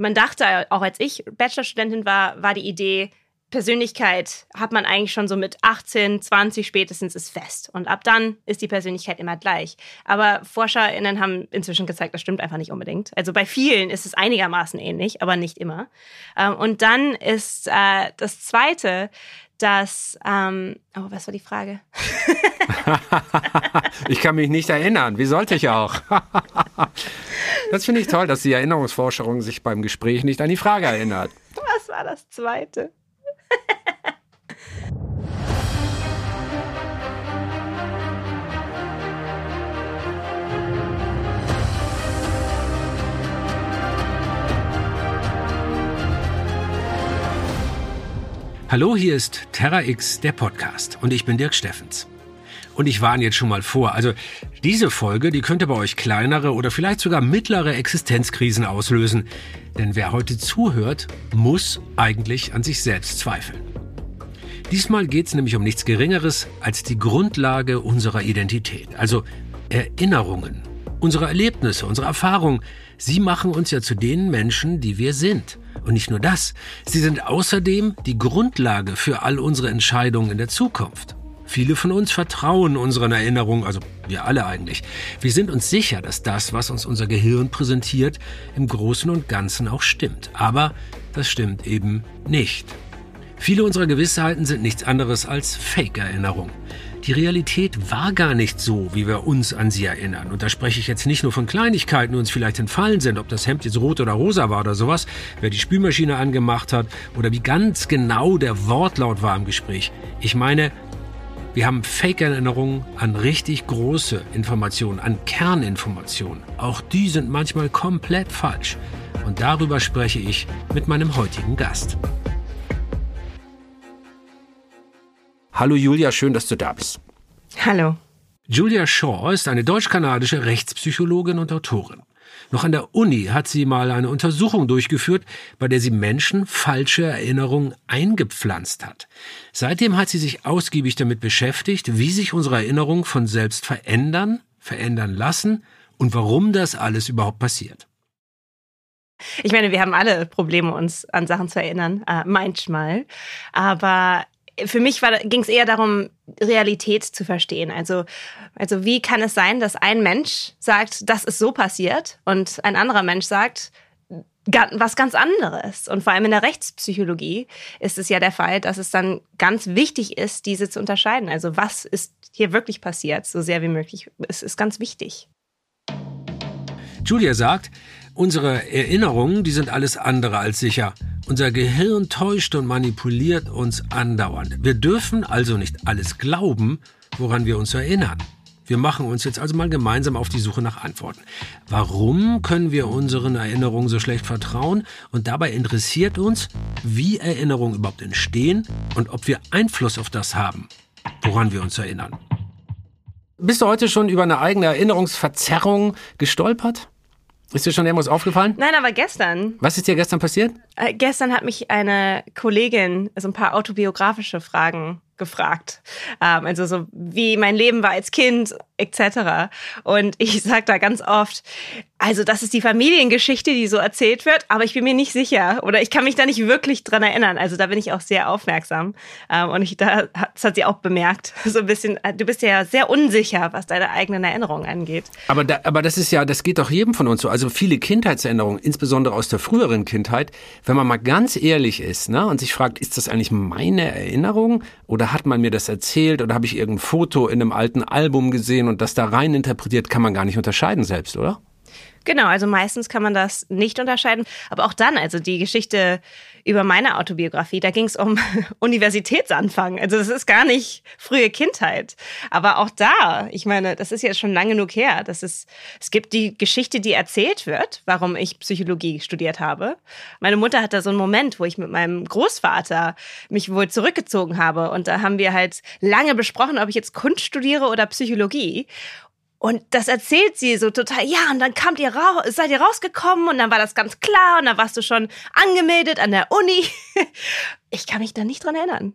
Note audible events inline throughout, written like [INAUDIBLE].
man dachte, auch als ich Bachelorstudentin war, war die Idee, Persönlichkeit hat man eigentlich schon so mit 18, 20 spätestens ist fest. Und ab dann ist die Persönlichkeit immer gleich. Aber ForscherInnen haben inzwischen gezeigt, das stimmt einfach nicht unbedingt. Also bei vielen ist es einigermaßen ähnlich, aber nicht immer. Ähm, und dann ist äh, das Zweite, dass, ähm, oh, was war die Frage? [LAUGHS] ich kann mich nicht erinnern. Wie sollte ich auch? [LAUGHS] das finde ich toll, dass die Erinnerungsforscherin sich beim Gespräch nicht an die Frage erinnert. Was war das Zweite? Hallo, hier ist Terra X, der Podcast. Und ich bin Dirk Steffens. Und ich warne jetzt schon mal vor. Also, diese Folge, die könnte bei euch kleinere oder vielleicht sogar mittlere Existenzkrisen auslösen. Denn wer heute zuhört, muss eigentlich an sich selbst zweifeln. Diesmal geht es nämlich um nichts Geringeres als die Grundlage unserer Identität, also Erinnerungen, unsere Erlebnisse, unsere Erfahrungen. Sie machen uns ja zu den Menschen, die wir sind. Und nicht nur das, sie sind außerdem die Grundlage für all unsere Entscheidungen in der Zukunft. Viele von uns vertrauen unseren Erinnerungen, also wir alle eigentlich. Wir sind uns sicher, dass das, was uns unser Gehirn präsentiert, im Großen und Ganzen auch stimmt. Aber das stimmt eben nicht. Viele unserer Gewissheiten sind nichts anderes als Fake-Erinnerungen. Die Realität war gar nicht so, wie wir uns an sie erinnern. Und da spreche ich jetzt nicht nur von Kleinigkeiten, die uns vielleicht entfallen sind, ob das Hemd jetzt rot oder rosa war oder sowas, wer die Spülmaschine angemacht hat oder wie ganz genau der Wortlaut war im Gespräch. Ich meine, wir haben Fake-Erinnerungen an richtig große Informationen, an Kerninformationen. Auch die sind manchmal komplett falsch. Und darüber spreche ich mit meinem heutigen Gast. Hallo Julia, schön, dass du da bist. Hallo. Julia Shaw ist eine deutsch-kanadische Rechtspsychologin und Autorin. Noch an der Uni hat sie mal eine Untersuchung durchgeführt, bei der sie Menschen falsche Erinnerungen eingepflanzt hat. Seitdem hat sie sich ausgiebig damit beschäftigt, wie sich unsere Erinnerungen von selbst verändern, verändern lassen und warum das alles überhaupt passiert. Ich meine, wir haben alle Probleme, uns an Sachen zu erinnern, äh, manchmal. Aber für mich ging es eher darum, Realität zu verstehen. Also, also wie kann es sein, dass ein Mensch sagt, das ist so passiert und ein anderer Mensch sagt, was ganz anderes. Und vor allem in der Rechtspsychologie ist es ja der Fall, dass es dann ganz wichtig ist, diese zu unterscheiden. Also was ist hier wirklich passiert, so sehr wie möglich. Es ist ganz wichtig. Julia sagt, unsere Erinnerungen, die sind alles andere als sicher. Unser Gehirn täuscht und manipuliert uns andauernd. Wir dürfen also nicht alles glauben, woran wir uns erinnern. Wir machen uns jetzt also mal gemeinsam auf die Suche nach Antworten. Warum können wir unseren Erinnerungen so schlecht vertrauen? Und dabei interessiert uns, wie Erinnerungen überhaupt entstehen und ob wir Einfluss auf das haben, woran wir uns erinnern. Bist du heute schon über eine eigene Erinnerungsverzerrung gestolpert? Ist dir schon irgendwas aufgefallen? Nein, aber gestern. Was ist dir gestern passiert? Äh, gestern hat mich eine Kollegin so ein paar autobiografische Fragen gefragt. Ähm, also so wie mein Leben war als Kind etc. Und ich [LAUGHS] sage da ganz oft, also das ist die Familiengeschichte, die so erzählt wird, aber ich bin mir nicht sicher oder ich kann mich da nicht wirklich dran erinnern. Also da bin ich auch sehr aufmerksam ähm, und ich, da, das hat sie auch bemerkt. [LAUGHS] So ein bisschen, äh, du bist ja sehr unsicher, was deine eigenen Erinnerungen angeht. Aber, da, aber das ist ja, das geht doch jedem von uns so. Also viele Kindheitserinnerungen, insbesondere aus der früheren Kindheit, wenn man mal ganz ehrlich ist ne, und sich fragt, ist das eigentlich meine Erinnerung oder hat man mir das erzählt oder habe ich irgendein Foto in einem alten Album gesehen und das da rein interpretiert, kann man gar nicht unterscheiden selbst, oder? Genau, also meistens kann man das nicht unterscheiden. Aber auch dann, also die Geschichte über meine Autobiografie, da ging es um [LAUGHS] Universitätsanfang. Also das ist gar nicht frühe Kindheit. Aber auch da, ich meine, das ist jetzt schon lang genug her. Das ist, es gibt die Geschichte, die erzählt wird, warum ich Psychologie studiert habe. Meine Mutter hat da so einen Moment, wo ich mit meinem Großvater mich wohl zurückgezogen habe. Und da haben wir halt lange besprochen, ob ich jetzt Kunst studiere oder Psychologie. Und das erzählt sie so total, ja, und dann kamt ihr raus, seid ihr rausgekommen und dann war das ganz klar und dann warst du schon angemeldet an der Uni. [LAUGHS] Ich kann mich da nicht dran erinnern.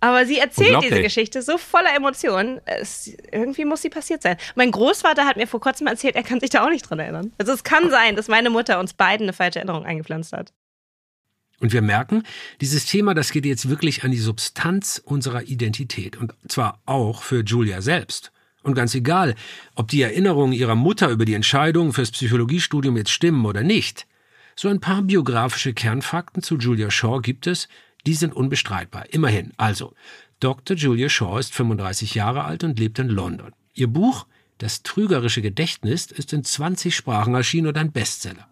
Aber sie erzählt diese Geschichte so voller Emotionen. Es, irgendwie muss sie passiert sein. Mein Großvater hat mir vor kurzem erzählt, er kann sich da auch nicht dran erinnern. Also es kann sein, dass meine Mutter uns beiden eine falsche Erinnerung eingepflanzt hat. Und wir merken, dieses Thema, das geht jetzt wirklich an die Substanz unserer Identität. Und zwar auch für Julia selbst. Und ganz egal, ob die Erinnerungen ihrer Mutter über die Entscheidung fürs Psychologiestudium jetzt stimmen oder nicht. So ein paar biografische Kernfakten zu Julia Shaw gibt es, die sind unbestreitbar. Immerhin. Also, Dr. Julia Shaw ist 35 Jahre alt und lebt in London. Ihr Buch Das trügerische Gedächtnis ist in 20 Sprachen erschienen und ein Bestseller.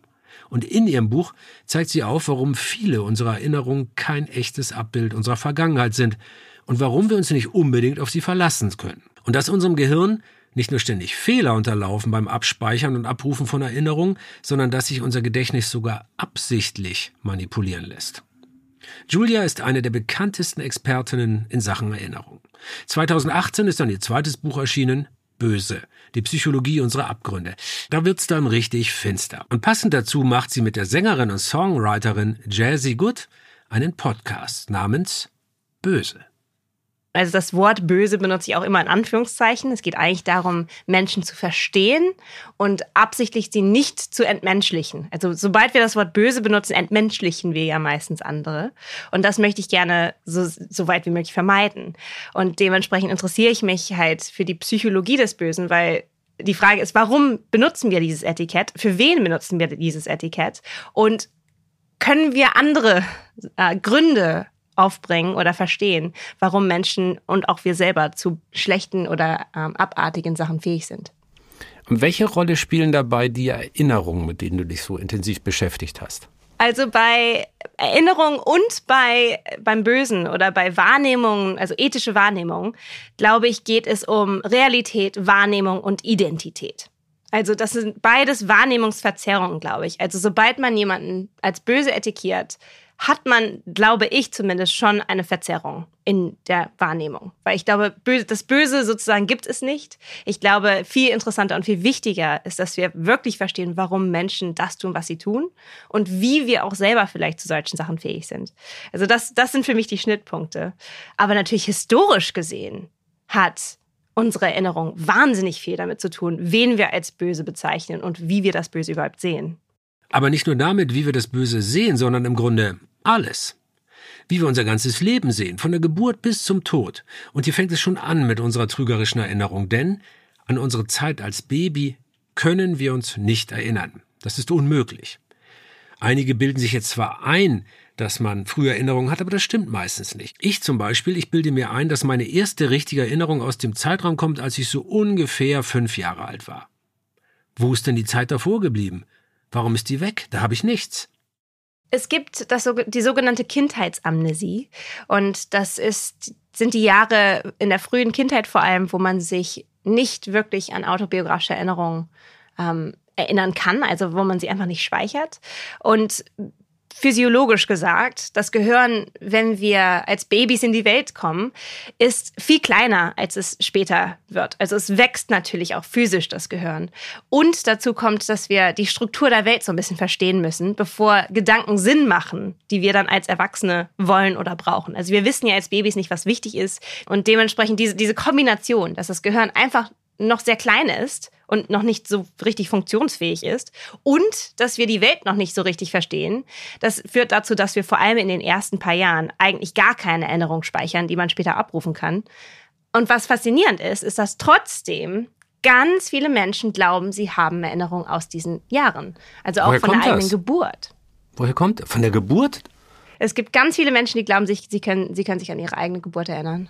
Und in ihrem Buch zeigt sie auf, warum viele unserer Erinnerungen kein echtes Abbild unserer Vergangenheit sind und warum wir uns nicht unbedingt auf sie verlassen können. Und dass unserem Gehirn nicht nur ständig Fehler unterlaufen beim Abspeichern und Abrufen von Erinnerungen, sondern dass sich unser Gedächtnis sogar absichtlich manipulieren lässt. Julia ist eine der bekanntesten Expertinnen in Sachen Erinnerung. 2018 ist dann ihr zweites Buch erschienen, Böse, die Psychologie unserer Abgründe. Da wird's dann richtig finster. Und passend dazu macht sie mit der Sängerin und Songwriterin Jazzy Good einen Podcast namens Böse. Also das Wort böse benutze ich auch immer in Anführungszeichen. Es geht eigentlich darum, Menschen zu verstehen und absichtlich sie nicht zu entmenschlichen. Also sobald wir das Wort böse benutzen, entmenschlichen wir ja meistens andere. Und das möchte ich gerne so, so weit wie möglich vermeiden. Und dementsprechend interessiere ich mich halt für die Psychologie des Bösen, weil die Frage ist, warum benutzen wir dieses Etikett? Für wen benutzen wir dieses Etikett? Und können wir andere äh, Gründe aufbringen oder verstehen, warum Menschen und auch wir selber zu schlechten oder ähm, abartigen Sachen fähig sind. Und welche Rolle spielen dabei die Erinnerungen, mit denen du dich so intensiv beschäftigt hast? Also bei Erinnerung und bei beim Bösen oder bei Wahrnehmungen, also ethische Wahrnehmung, glaube ich, geht es um Realität, Wahrnehmung und Identität. Also das sind beides Wahrnehmungsverzerrungen, glaube ich. Also sobald man jemanden als böse etikiert, hat man, glaube ich zumindest, schon eine Verzerrung in der Wahrnehmung. Weil ich glaube, das Böse sozusagen gibt es nicht. Ich glaube, viel interessanter und viel wichtiger ist, dass wir wirklich verstehen, warum Menschen das tun, was sie tun und wie wir auch selber vielleicht zu solchen Sachen fähig sind. Also das, das sind für mich die Schnittpunkte. Aber natürlich historisch gesehen hat unsere Erinnerung wahnsinnig viel damit zu tun, wen wir als böse bezeichnen und wie wir das Böse überhaupt sehen. Aber nicht nur damit, wie wir das Böse sehen, sondern im Grunde alles. Wie wir unser ganzes Leben sehen, von der Geburt bis zum Tod. Und hier fängt es schon an mit unserer trügerischen Erinnerung, denn an unsere Zeit als Baby können wir uns nicht erinnern. Das ist unmöglich. Einige bilden sich jetzt zwar ein, dass man frühe Erinnerungen hat, aber das stimmt meistens nicht. Ich zum Beispiel, ich bilde mir ein, dass meine erste richtige Erinnerung aus dem Zeitraum kommt, als ich so ungefähr fünf Jahre alt war. Wo ist denn die Zeit davor geblieben? Warum ist die weg? Da habe ich nichts. Es gibt das, die sogenannte Kindheitsamnesie. Und das ist, sind die Jahre in der frühen Kindheit vor allem, wo man sich nicht wirklich an autobiografische Erinnerungen ähm, erinnern kann, also wo man sie einfach nicht speichert. Und physiologisch gesagt, das Gehirn, wenn wir als Babys in die Welt kommen, ist viel kleiner, als es später wird. Also es wächst natürlich auch physisch das Gehirn. Und dazu kommt, dass wir die Struktur der Welt so ein bisschen verstehen müssen, bevor Gedanken Sinn machen, die wir dann als Erwachsene wollen oder brauchen. Also wir wissen ja als Babys nicht, was wichtig ist. Und dementsprechend diese, diese Kombination, dass das Gehirn einfach noch sehr klein ist und noch nicht so richtig funktionsfähig ist und dass wir die Welt noch nicht so richtig verstehen, das führt dazu, dass wir vor allem in den ersten paar Jahren eigentlich gar keine Erinnerung speichern, die man später abrufen kann. Und was faszinierend ist, ist, dass trotzdem ganz viele Menschen glauben, sie haben Erinnerungen aus diesen Jahren. Also auch Woher von der eigenen das? Geburt. Woher kommt? Von der Geburt? Es gibt ganz viele Menschen, die glauben, sie können, sie können sich an ihre eigene Geburt erinnern.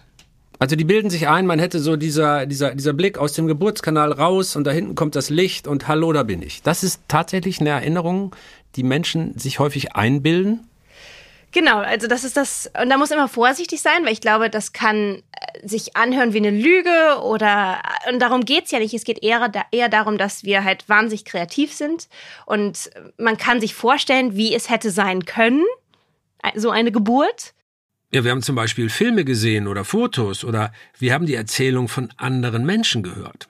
Also die bilden sich ein, man hätte so dieser, dieser, dieser Blick aus dem Geburtskanal raus und da hinten kommt das Licht und hallo, da bin ich. Das ist tatsächlich eine Erinnerung, die Menschen sich häufig einbilden. Genau, also das ist das, und da muss immer vorsichtig sein, weil ich glaube, das kann äh, sich anhören wie eine Lüge oder, und darum geht's ja nicht. Es geht eher, eher darum, dass wir halt wahnsinnig kreativ sind und man kann sich vorstellen, wie es hätte sein können, so eine Geburt. Ja, wir haben zum Beispiel Filme gesehen oder Fotos oder wir haben die Erzählung von anderen Menschen gehört.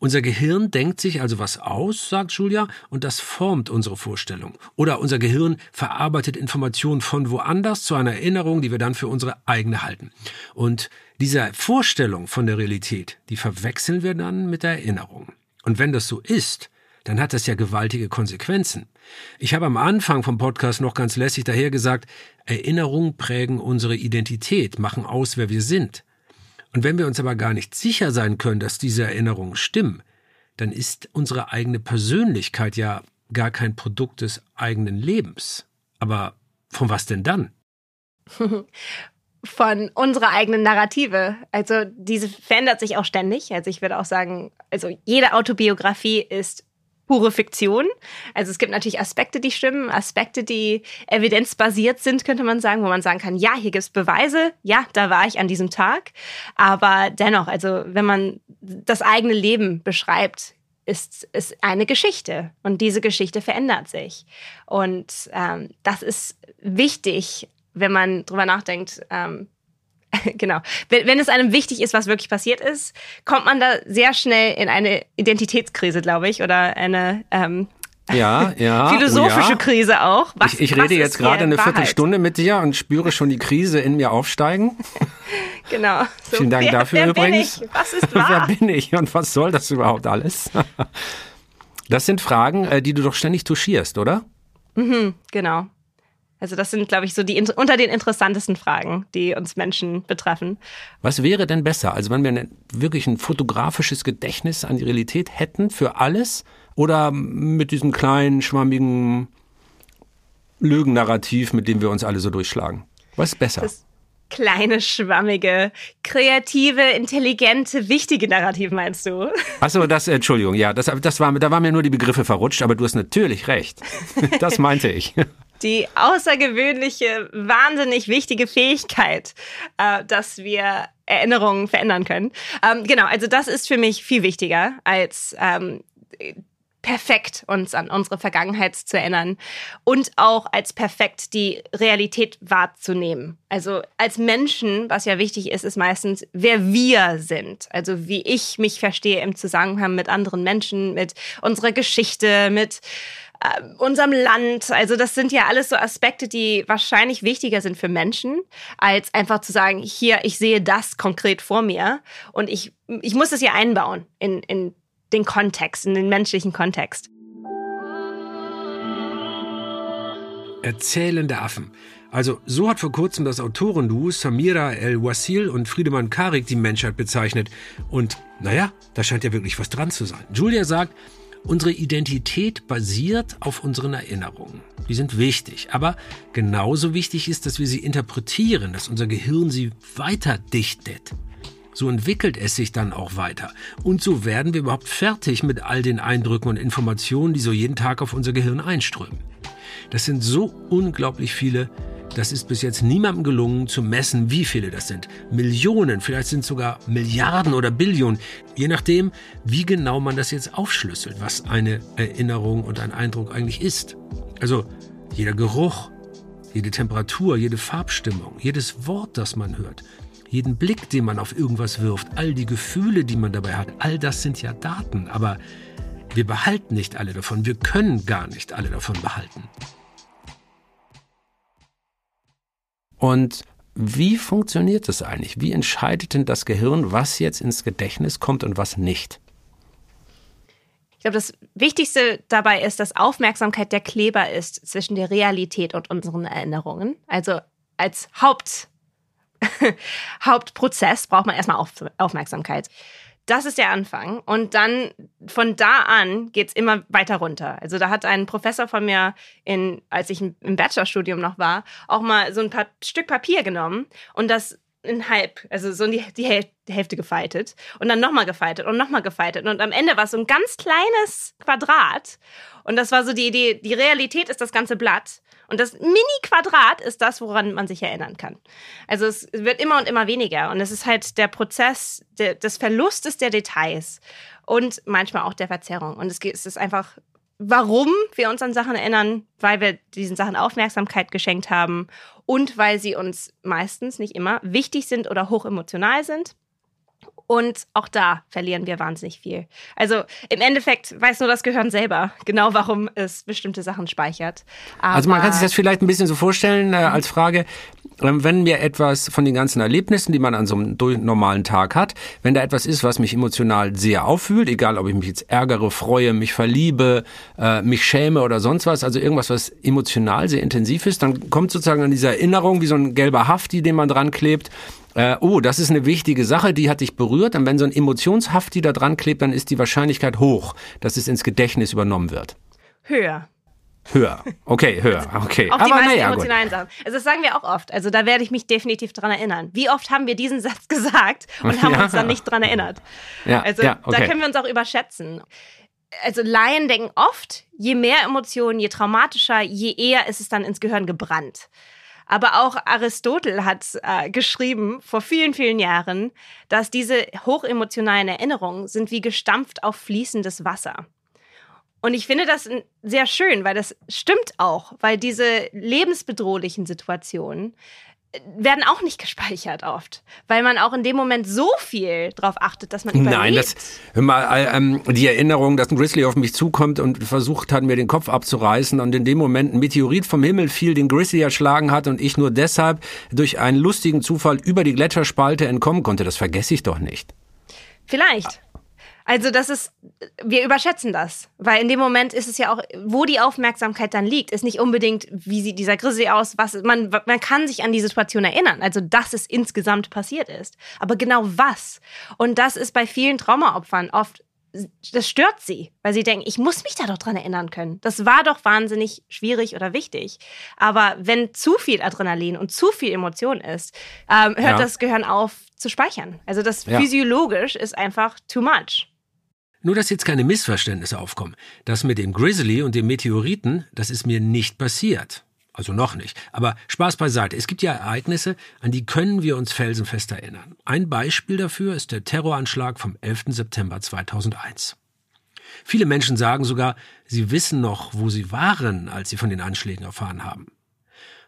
Unser Gehirn denkt sich also was aus, sagt Julia, und das formt unsere Vorstellung. Oder unser Gehirn verarbeitet Informationen von woanders zu einer Erinnerung, die wir dann für unsere eigene halten. Und diese Vorstellung von der Realität, die verwechseln wir dann mit der Erinnerung. Und wenn das so ist, dann hat das ja gewaltige Konsequenzen. Ich habe am Anfang vom Podcast noch ganz lässig daher gesagt, Erinnerungen prägen unsere Identität, machen aus, wer wir sind. Und wenn wir uns aber gar nicht sicher sein können, dass diese Erinnerungen stimmen, dann ist unsere eigene Persönlichkeit ja gar kein Produkt des eigenen Lebens. Aber von was denn dann? [LAUGHS] von unserer eigenen Narrative. Also diese verändert sich auch ständig. Also ich würde auch sagen, also jede Autobiografie ist pure Fiktion. Also es gibt natürlich Aspekte, die stimmen, Aspekte, die evidenzbasiert sind, könnte man sagen, wo man sagen kann, ja, hier gibt es Beweise, ja, da war ich an diesem Tag. Aber dennoch, also wenn man das eigene Leben beschreibt, ist, ist eine Geschichte und diese Geschichte verändert sich. Und ähm, das ist wichtig, wenn man drüber nachdenkt, ähm, [LAUGHS] genau. Wenn, wenn, es einem wichtig ist, was wirklich passiert ist, kommt man da sehr schnell in eine Identitätskrise, glaube ich, oder eine ähm, ja, [LAUGHS] ja, philosophische ja. Krise auch. Was, ich, ich rede jetzt gerade eine Wahrheit? Viertelstunde mit dir und spüre schon die Krise in mir aufsteigen. [LAUGHS] genau. So, Vielen Dank wer, dafür wer übrigens. Bin ich? Was ist wahr? wer bin ich und was soll das überhaupt alles? das sind Fragen, äh, die du doch ständig touchierst, oder? Mhm, genau. Also das sind, glaube ich, so die unter den interessantesten Fragen, die uns Menschen betreffen. Was wäre denn besser? Also wenn wir eine, wirklich ein fotografisches Gedächtnis an die Realität hätten für alles oder mit diesem kleinen, schwammigen Lügennarrativ, mit dem wir uns alle so durchschlagen? Was ist besser? Das kleine, schwammige, kreative, intelligente, wichtige Narrativ meinst du? Achso, das, Entschuldigung, ja, das, das war, da waren mir nur die Begriffe verrutscht, aber du hast natürlich recht. [LAUGHS] Das meinte ich die außergewöhnliche, wahnsinnig wichtige Fähigkeit, äh, dass wir Erinnerungen verändern können. Ähm, genau, also das ist für mich viel wichtiger als ähm, perfekt uns an unsere Vergangenheit zu erinnern und auch als perfekt die Realität wahrzunehmen. Also als Menschen, was ja wichtig ist, ist meistens, wer wir sind. Also wie ich mich verstehe im Zusammenhang mit anderen Menschen, mit unserer Geschichte, mit äh, unserem Land. Also das sind ja alles so Aspekte, die wahrscheinlich wichtiger sind für Menschen, als einfach zu sagen, hier, ich sehe das konkret vor mir und ich, ich muss es ja einbauen in, in den Kontext, in den menschlichen Kontext. Erzählende Affen. Also so hat vor kurzem das Autorenduo Samira El-Wasil und Friedemann Karik die Menschheit bezeichnet. Und naja, da scheint ja wirklich was dran zu sein. Julia sagt, Unsere Identität basiert auf unseren Erinnerungen. Die sind wichtig, aber genauso wichtig ist, dass wir sie interpretieren, dass unser Gehirn sie weiter dichtet. So entwickelt es sich dann auch weiter. Und so werden wir überhaupt fertig mit all den Eindrücken und Informationen, die so jeden Tag auf unser Gehirn einströmen. Das sind so unglaublich viele das ist bis jetzt niemandem gelungen zu messen, wie viele das sind. Millionen, vielleicht sind es sogar Milliarden oder Billionen, je nachdem, wie genau man das jetzt aufschlüsselt, was eine Erinnerung und ein Eindruck eigentlich ist. Also jeder Geruch, jede Temperatur, jede Farbstimmung, jedes Wort, das man hört, jeden Blick, den man auf irgendwas wirft, all die Gefühle, die man dabei hat, all das sind ja Daten, aber wir behalten nicht alle davon, wir können gar nicht alle davon behalten. Und wie funktioniert das eigentlich? Wie entscheidet denn das Gehirn, was jetzt ins Gedächtnis kommt und was nicht? Ich glaube, das Wichtigste dabei ist, dass Aufmerksamkeit der Kleber ist zwischen der Realität und unseren Erinnerungen. Also als Haupt, [LAUGHS] Hauptprozess braucht man erstmal Aufmerksamkeit. Das ist der Anfang. Und dann von da an geht's immer weiter runter. Also da hat ein Professor von mir, in, als ich im Bachelorstudium noch war, auch mal so ein paar Stück Papier genommen und das in halb, also so in die, die Hälfte gefaltet und dann nochmal gefaltet und nochmal gefaltet. Und am Ende war es so ein ganz kleines Quadrat. Und das war so die Idee, die Realität ist das ganze Blatt. Und das Mini-Quadrat ist das, woran man sich erinnern kann. Also es wird immer und immer weniger. Und es ist halt der Prozess de, des Verlustes der Details und manchmal auch der Verzerrung. Und es, es ist einfach, warum wir uns an Sachen erinnern, weil wir diesen Sachen Aufmerksamkeit geschenkt haben und weil sie uns meistens, nicht immer, wichtig sind oder hochemotional sind. Und auch da verlieren wir wahnsinnig viel. Also im Endeffekt weiß nur das Gehirn selber genau, warum es bestimmte Sachen speichert. Aber also man kann sich das vielleicht ein bisschen so vorstellen äh, als Frage, wenn mir etwas von den ganzen Erlebnissen, die man an so einem normalen Tag hat, wenn da etwas ist, was mich emotional sehr auffühlt, egal ob ich mich jetzt ärgere, freue, mich verliebe, äh, mich schäme oder sonst was, also irgendwas, was emotional sehr intensiv ist, dann kommt sozusagen an diese Erinnerung wie so ein gelber Hafti, den man dran klebt äh, oh, das ist eine wichtige Sache, die hat dich berührt. Und wenn so ein Emotionshafti da dran klebt, dann ist die Wahrscheinlichkeit hoch, dass es ins Gedächtnis übernommen wird. Höher. Höher. Okay, höher. Okay. Auch die Aber meisten naja, emotionalen Sachen. Also das sagen wir auch oft. Also da werde ich mich definitiv dran erinnern. Wie oft haben wir diesen Satz [LAUGHS] gesagt und haben ja. uns dann nicht dran erinnert? Ja, also ja, okay. da können wir uns auch überschätzen. Also Laien denken oft, je mehr Emotionen, je traumatischer, je eher ist es dann ins Gehirn gebrannt. Aber auch Aristotel hat äh, geschrieben vor vielen, vielen Jahren, dass diese hochemotionalen Erinnerungen sind wie gestampft auf fließendes Wasser. Und ich finde das sehr schön, weil das stimmt auch, weil diese lebensbedrohlichen Situationen werden auch nicht [LAUGHS] gespeichert oft, weil man auch in dem Moment so viel drauf achtet, dass man überlebt. Nein, das, hör mal, ähm, die Erinnerung, dass ein Grizzly auf mich zukommt und versucht hat, mir den Kopf abzureißen und in dem Moment ein Meteorit vom Himmel fiel, den Grizzly erschlagen hat und ich nur deshalb durch einen lustigen Zufall über die Gletscherspalte entkommen konnte, das vergesse ich doch nicht. Vielleicht. Also das ist, wir überschätzen das, weil in dem Moment ist es ja auch, wo die Aufmerksamkeit dann liegt, ist nicht unbedingt, wie sieht dieser Grizzly aus, was man, man kann sich an die Situation erinnern, also dass es insgesamt passiert ist, aber genau was. Und das ist bei vielen Traumaopfern oft das stört sie, weil sie denken, ich muss mich da doch dran erinnern können. Das war doch wahnsinnig schwierig oder wichtig. Aber wenn zu viel Adrenalin und zu viel Emotion ist, ähm, hört ja. das Gehirn auf zu speichern. Also das ja. physiologisch ist einfach too much. Nur, dass jetzt keine Missverständnisse aufkommen. Das mit dem Grizzly und dem Meteoriten, das ist mir nicht passiert. Also noch nicht. Aber Spaß beiseite. Es gibt ja Ereignisse, an die können wir uns felsenfest erinnern. Ein Beispiel dafür ist der Terroranschlag vom 11. September 2001. Viele Menschen sagen sogar, sie wissen noch, wo sie waren, als sie von den Anschlägen erfahren haben.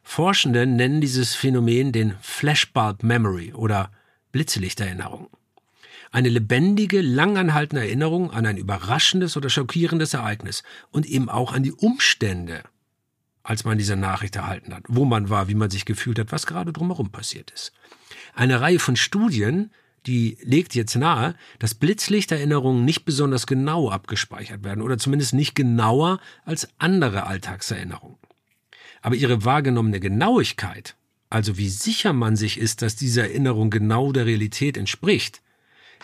Forschende nennen dieses Phänomen den Flashbulb Memory oder Blitzlichterinnerung. Eine lebendige, langanhaltende Erinnerung an ein überraschendes oder schockierendes Ereignis und eben auch an die Umstände, als man diese Nachricht erhalten hat, wo man war, wie man sich gefühlt hat, was gerade drumherum passiert ist. Eine Reihe von Studien, die legt jetzt nahe, dass Blitzlichterinnerungen nicht besonders genau abgespeichert werden oder zumindest nicht genauer als andere Alltagserinnerungen. Aber ihre wahrgenommene Genauigkeit, also wie sicher man sich ist, dass diese Erinnerung genau der Realität entspricht,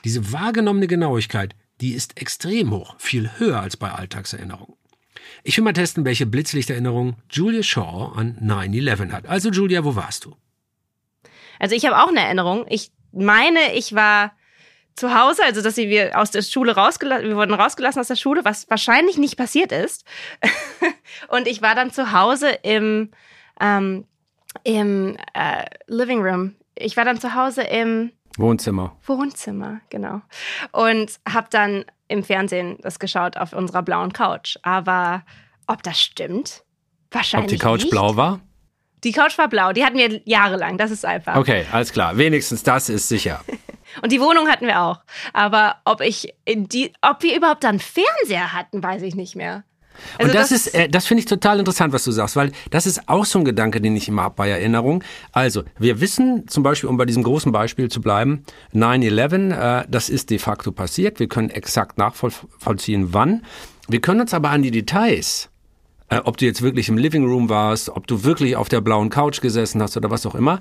diese wahrgenommene Genauigkeit, die ist extrem hoch, viel höher als bei Alltagserinnerungen. Ich will mal testen, welche Blitzlichterinnerung Julia Shaw an 9-11 hat. Also Julia, wo warst du? Also ich habe auch eine Erinnerung. Ich meine, ich war zu Hause, also dass wir aus der Schule rausgelassen, wir wurden rausgelassen aus der Schule, was wahrscheinlich nicht passiert ist. [LAUGHS] und ich war dann zu Hause im, ähm, im äh, Living Room. Ich war dann zu Hause im Wohnzimmer. Wohnzimmer, genau. Und habe dann im Fernsehen das geschaut auf unserer blauen Couch. Aber ob das stimmt? Wahrscheinlich. Ob die Couch nicht. blau war? Die Couch war blau. Die hatten wir jahrelang. Das ist einfach. Okay, alles klar. Wenigstens das ist sicher. [LAUGHS] Und die Wohnung hatten wir auch. Aber ob ich die, ob wir überhaupt dann Fernseher hatten, weiß ich nicht mehr. Also und das, das ist, äh, das finde ich total interessant, was du sagst, weil das ist auch so ein Gedanke, den ich immer habe bei Erinnerung. Also, wir wissen zum Beispiel, um bei diesem großen Beispiel zu bleiben, 9-11, äh, das ist de facto passiert. Wir können exakt nachvollziehen, wann. Wir können uns aber an die Details, äh, ob du jetzt wirklich im Living Room warst, ob du wirklich auf der blauen Couch gesessen hast oder was auch immer,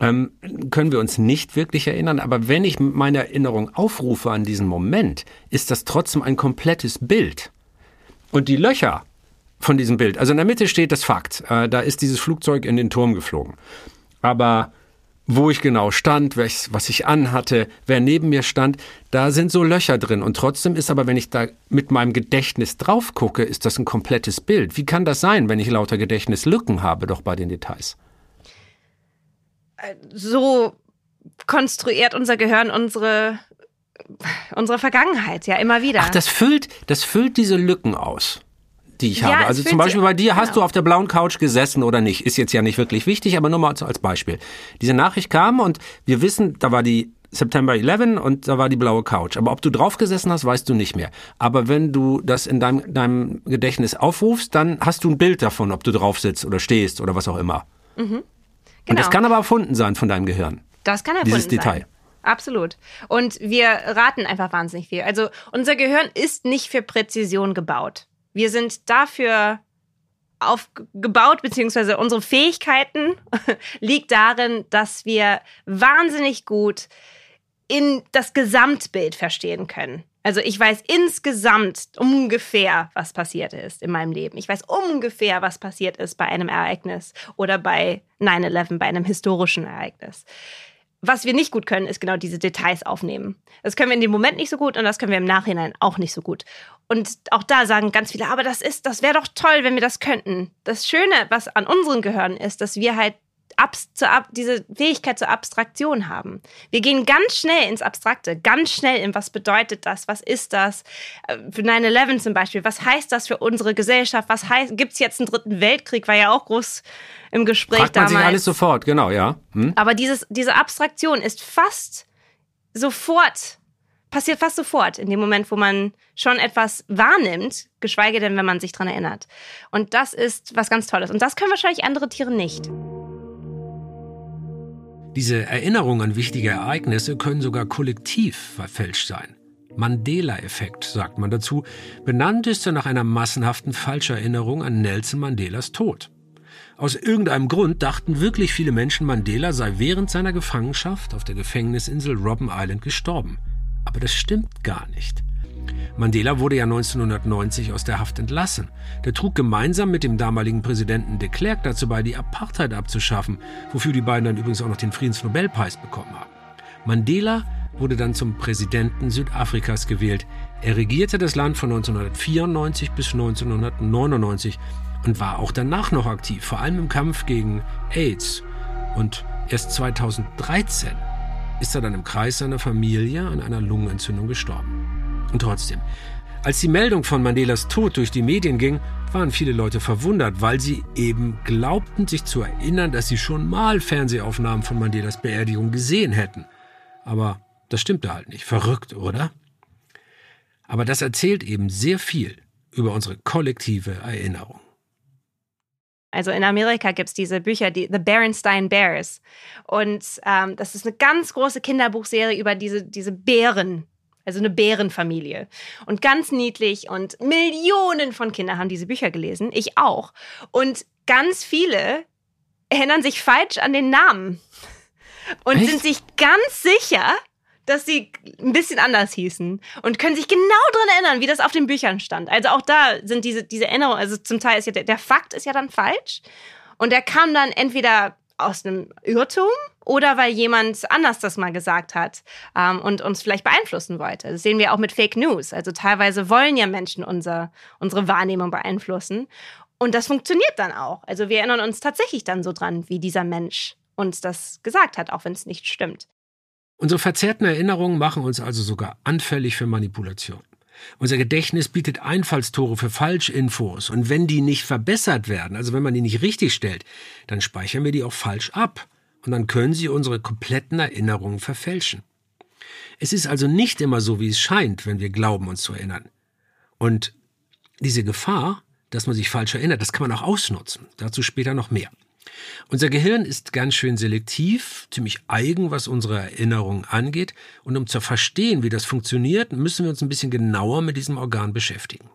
ähm, können wir uns nicht wirklich erinnern. Aber wenn ich meine Erinnerung aufrufe an diesen Moment, ist das trotzdem ein komplettes Bild. Und die Löcher von diesem Bild, also in der Mitte steht das Fakt, äh, da ist dieses Flugzeug in den Turm geflogen. Aber wo ich genau stand, was ich anhatte, wer neben mir stand, da sind so Löcher drin. Und trotzdem ist aber, wenn ich da mit meinem Gedächtnis drauf gucke, ist das ein komplettes Bild. Wie kann das sein, wenn ich lauter Gedächtnislücken habe, doch bei den Details? Äh, so konstruiert unser Gehirn unsere unsere Vergangenheit, ja, immer wieder. Ach, das füllt, das füllt diese Lücken aus die ich ja, habe. Also zum Beispiel bei dir, genau. hast du auf der blauen Couch gesessen oder nicht? Ist jetzt ja nicht wirklich wichtig, aber nur mal als Beispiel. Diese Nachricht kam und wir wissen, da war die September 11 und da war die blaue Couch. Aber ob du draufgesessen hast, weißt du nicht mehr. Aber wenn du das in deinem, deinem Gedächtnis aufrufst, dann hast du ein Bild davon, ob du drauf sitzt oder stehst oder was auch immer. Mhm. Genau. Und das genau. kann aber erfunden sein von deinem Gehirn. Das kann erfunden Dieses Detail. Sein. Absolut. Und wir raten einfach wahnsinnig viel. Also unser Gehirn ist nicht für Präzision gebaut. Wir sind dafür aufgebaut, beziehungsweise unsere Fähigkeiten [LAUGHS] liegt darin, dass wir wahnsinnig gut in das Gesamtbild verstehen können. Also ich weiß insgesamt ungefähr, was passiert ist in meinem Leben. Ich weiß ungefähr, was passiert ist bei einem Ereignis oder bei 9-11, bei einem historischen Ereignis. Was wir nicht gut können, ist genau diese Details aufnehmen. Das können wir in dem Moment nicht so gut und das können wir im Nachhinein auch nicht so gut. Und auch da sagen ganz viele, aber das ist, das wäre doch toll, wenn wir das könnten. Das Schöne, was an unseren Gehirn ist, dass wir halt Abs zur Ab diese Fähigkeit zur Abstraktion haben. Wir gehen ganz schnell ins Abstrakte, ganz schnell in, was bedeutet das, was ist das? Äh, für 9-11 zum Beispiel, was heißt das für unsere Gesellschaft? Was heißt, gibt es jetzt einen dritten Weltkrieg? War ja auch groß im Gespräch Fragt man damals. sich alles sofort, genau, ja. Hm? Aber dieses, diese Abstraktion ist fast sofort, passiert fast sofort in dem Moment, wo man schon etwas wahrnimmt, geschweige denn, wenn man sich dran erinnert. Und das ist was ganz Tolles. Und das können wahrscheinlich andere Tiere nicht. Diese Erinnerungen an wichtige Ereignisse können sogar kollektiv verfälscht sein. Mandela-Effekt, sagt man dazu. Benannt ist er nach einer massenhaften Falscherinnerung an Nelson Mandelas Tod. Aus irgendeinem Grund dachten wirklich viele Menschen, Mandela sei während seiner Gefangenschaft auf der Gefängnisinsel Robben Island gestorben. Aber das stimmt gar nicht. Mandela wurde ja 1990 aus der Haft entlassen. Der trug gemeinsam mit dem damaligen Präsidenten de Klerk dazu bei, die Apartheid abzuschaffen, wofür die beiden dann übrigens auch noch den Friedensnobelpreis bekommen haben. Mandela wurde dann zum Präsidenten Südafrikas gewählt. Er regierte das Land von 1994 bis 1999 und war auch danach noch aktiv, vor allem im Kampf gegen AIDS. Und erst 2013 ist er dann im Kreis seiner Familie an einer Lungenentzündung gestorben. Und trotzdem, als die Meldung von Mandelas Tod durch die Medien ging, waren viele Leute verwundert, weil sie eben glaubten, sich zu erinnern, dass sie schon mal Fernsehaufnahmen von Mandelas Beerdigung gesehen hätten. Aber das stimmte halt nicht. Verrückt, oder? Aber das erzählt eben sehr viel über unsere kollektive Erinnerung. Also in Amerika gibt es diese Bücher, die The Berenstein Bears. Und ähm, das ist eine ganz große Kinderbuchserie über diese, diese Bären, also eine Bärenfamilie. Und ganz niedlich und Millionen von Kindern haben diese Bücher gelesen. Ich auch. Und ganz viele erinnern sich falsch an den Namen. Und Echt? sind sich ganz sicher, dass sie ein bisschen anders hießen und können sich genau daran erinnern, wie das auf den Büchern stand. Also auch da sind diese, diese Erinnerungen, also zum Teil ist ja der, der Fakt ist ja dann falsch und der kam dann entweder aus einem Irrtum oder weil jemand anders das mal gesagt hat ähm, und uns vielleicht beeinflussen wollte. Das sehen wir auch mit Fake News. Also teilweise wollen ja Menschen unser, unsere Wahrnehmung beeinflussen. Und das funktioniert dann auch. Also wir erinnern uns tatsächlich dann so dran, wie dieser Mensch uns das gesagt hat, auch wenn es nicht stimmt. Unsere verzerrten Erinnerungen machen uns also sogar anfällig für Manipulation. Unser Gedächtnis bietet Einfallstore für Falschinfos und wenn die nicht verbessert werden, also wenn man die nicht richtig stellt, dann speichern wir die auch falsch ab und dann können sie unsere kompletten Erinnerungen verfälschen. Es ist also nicht immer so, wie es scheint, wenn wir glauben, uns zu erinnern. Und diese Gefahr, dass man sich falsch erinnert, das kann man auch ausnutzen. Dazu später noch mehr. Unser Gehirn ist ganz schön selektiv, ziemlich eigen, was unsere Erinnerungen angeht. Und um zu verstehen, wie das funktioniert, müssen wir uns ein bisschen genauer mit diesem Organ beschäftigen.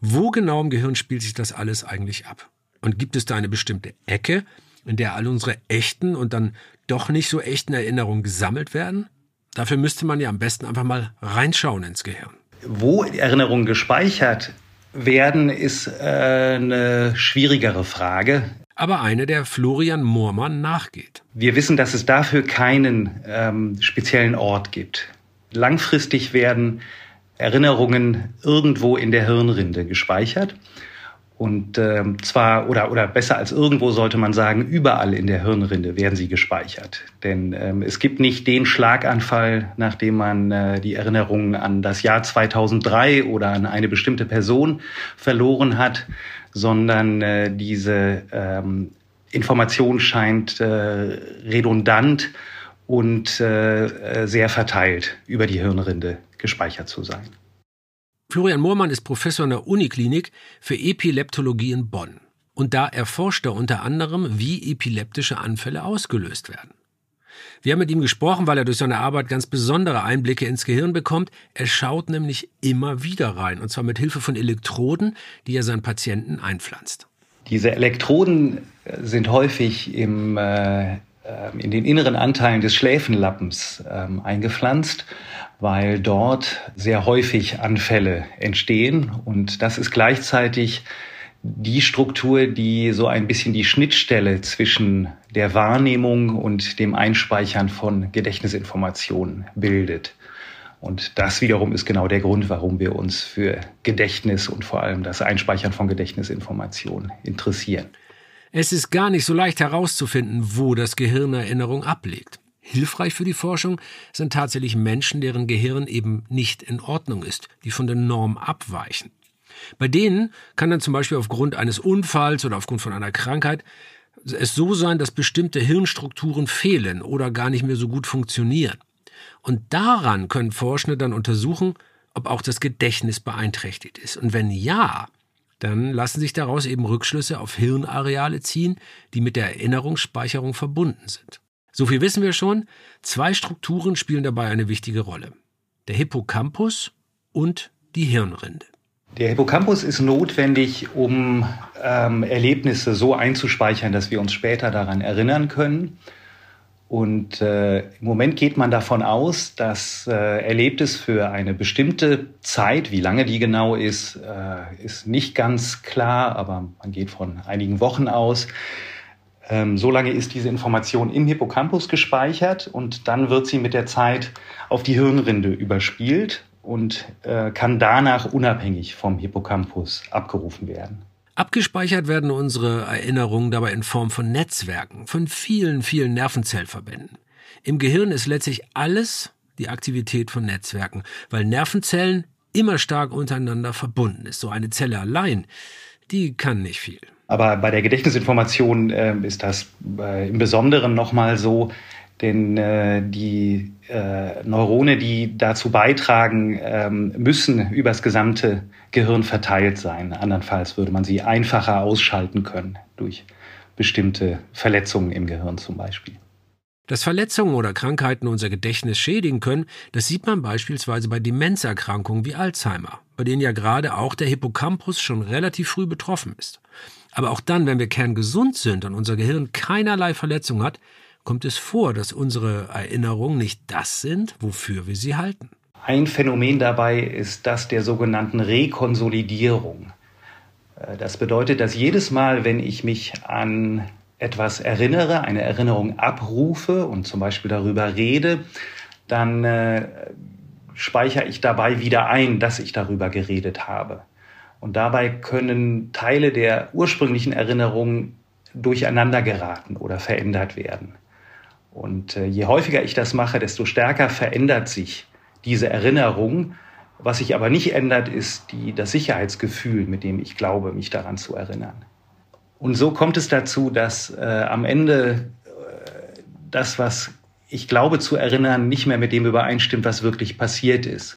Wo genau im Gehirn spielt sich das alles eigentlich ab? Und gibt es da eine bestimmte Ecke, in der all unsere echten und dann doch nicht so echten Erinnerungen gesammelt werden? Dafür müsste man ja am besten einfach mal reinschauen ins Gehirn. Wo Erinnerungen gespeichert werden, ist äh, eine schwierigere Frage aber eine, der Florian Moormann nachgeht. Wir wissen, dass es dafür keinen ähm, speziellen Ort gibt. Langfristig werden Erinnerungen irgendwo in der Hirnrinde gespeichert. Und ähm, zwar, oder, oder besser als irgendwo sollte man sagen, überall in der Hirnrinde werden sie gespeichert. Denn ähm, es gibt nicht den Schlaganfall, nachdem man äh, die Erinnerungen an das Jahr 2003 oder an eine bestimmte Person verloren hat, sondern äh, diese ähm, Information scheint äh, redundant und äh, sehr verteilt über die Hirnrinde gespeichert zu sein. Florian Moormann ist Professor in der Uniklinik für Epileptologie in Bonn. Und da erforscht er unter anderem, wie epileptische Anfälle ausgelöst werden. Wir haben mit ihm gesprochen, weil er durch seine Arbeit ganz besondere Einblicke ins Gehirn bekommt. Er schaut nämlich immer wieder rein, und zwar mit Hilfe von Elektroden, die er seinen Patienten einpflanzt. Diese Elektroden sind häufig im, äh, äh in den inneren Anteilen des Schläfenlappens äh, eingepflanzt weil dort sehr häufig Anfälle entstehen und das ist gleichzeitig die Struktur, die so ein bisschen die Schnittstelle zwischen der Wahrnehmung und dem Einspeichern von Gedächtnisinformationen bildet. Und das wiederum ist genau der Grund, warum wir uns für Gedächtnis und vor allem das Einspeichern von Gedächtnisinformationen interessieren. Es ist gar nicht so leicht herauszufinden, wo das Gehirn Erinnerung ablegt. Hilfreich für die Forschung sind tatsächlich Menschen, deren Gehirn eben nicht in Ordnung ist, die von der Norm abweichen. Bei denen kann dann zum Beispiel aufgrund eines Unfalls oder aufgrund von einer Krankheit es so sein, dass bestimmte Hirnstrukturen fehlen oder gar nicht mehr so gut funktionieren. Und daran können Forschende dann untersuchen, ob auch das Gedächtnis beeinträchtigt ist. Und wenn ja, dann lassen sich daraus eben Rückschlüsse auf Hirnareale ziehen, die mit der Erinnerungsspeicherung verbunden sind. So viel wissen wir schon. Zwei Strukturen spielen dabei eine wichtige Rolle. Der Hippocampus und die Hirnrinde. Der Hippocampus ist notwendig, um ähm, Erlebnisse so einzuspeichern, dass wir uns später daran erinnern können. Und äh, im Moment geht man davon aus, dass äh, Erlebtes für eine bestimmte Zeit, wie lange die genau ist, äh, ist nicht ganz klar, aber man geht von einigen Wochen aus, ähm, so lange ist diese Information im Hippocampus gespeichert und dann wird sie mit der Zeit auf die Hirnrinde überspielt und äh, kann danach unabhängig vom Hippocampus abgerufen werden. Abgespeichert werden unsere Erinnerungen dabei in Form von Netzwerken, von vielen, vielen Nervenzellverbänden. Im Gehirn ist letztlich alles die Aktivität von Netzwerken, weil Nervenzellen immer stark untereinander verbunden ist. So eine Zelle allein, die kann nicht viel. Aber bei der Gedächtnisinformation äh, ist das äh, im Besonderen nochmal so, denn äh, die äh, Neurone, die dazu beitragen, ähm, müssen übers gesamte Gehirn verteilt sein. Andernfalls würde man sie einfacher ausschalten können durch bestimmte Verletzungen im Gehirn zum Beispiel. Dass Verletzungen oder Krankheiten unser Gedächtnis schädigen können, das sieht man beispielsweise bei Demenzerkrankungen wie Alzheimer, bei denen ja gerade auch der Hippocampus schon relativ früh betroffen ist. Aber auch dann, wenn wir kerngesund sind und unser Gehirn keinerlei Verletzung hat, kommt es vor, dass unsere Erinnerungen nicht das sind, wofür wir sie halten. Ein Phänomen dabei ist das der sogenannten Rekonsolidierung. Äh, das bedeutet, dass jedes Mal, wenn ich mich an etwas erinnere, eine Erinnerung abrufe und zum Beispiel darüber rede, dann äh, speichere ich dabei wieder ein, dass ich darüber geredet habe. Und dabei können Teile der ursprünglichen Erinnerung durcheinander geraten oder verändert werden. Und äh, je häufiger ich das mache, desto stärker verändert sich diese Erinnerung. Was sich aber nicht ändert, ist die, das Sicherheitsgefühl, mit dem ich glaube, mich daran zu erinnern. Und so kommt es dazu, dass äh, am Ende äh, das, was ich glaube zu erinnern, nicht mehr mit dem übereinstimmt, was wirklich passiert ist.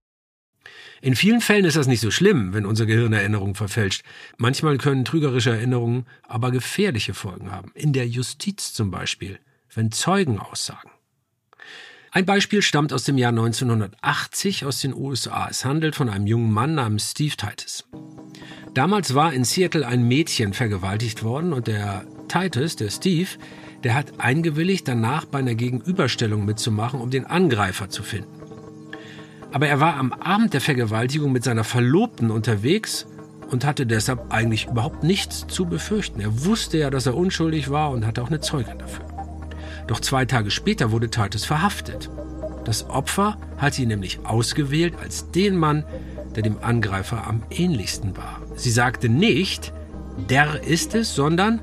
In vielen Fällen ist das nicht so schlimm, wenn unser Gehirn Erinnerungen verfälscht. Manchmal können trügerische Erinnerungen aber gefährliche Folgen haben. In der Justiz zum Beispiel, wenn Zeugen aussagen. Ein Beispiel stammt aus dem Jahr 1980 aus den USA. Es handelt von einem jungen Mann namens Steve Titus. Damals war in Seattle ein Mädchen vergewaltigt worden und der Titus, der Steve, der hat eingewilligt, danach bei einer Gegenüberstellung mitzumachen, um den Angreifer zu finden. Aber er war am Abend der Vergewaltigung mit seiner Verlobten unterwegs und hatte deshalb eigentlich überhaupt nichts zu befürchten. Er wusste ja, dass er unschuldig war und hatte auch eine Zeugin dafür. Doch zwei Tage später wurde Titus verhaftet. Das Opfer hatte ihn nämlich ausgewählt als den Mann, der dem Angreifer am ähnlichsten war. Sie sagte nicht, der ist es, sondern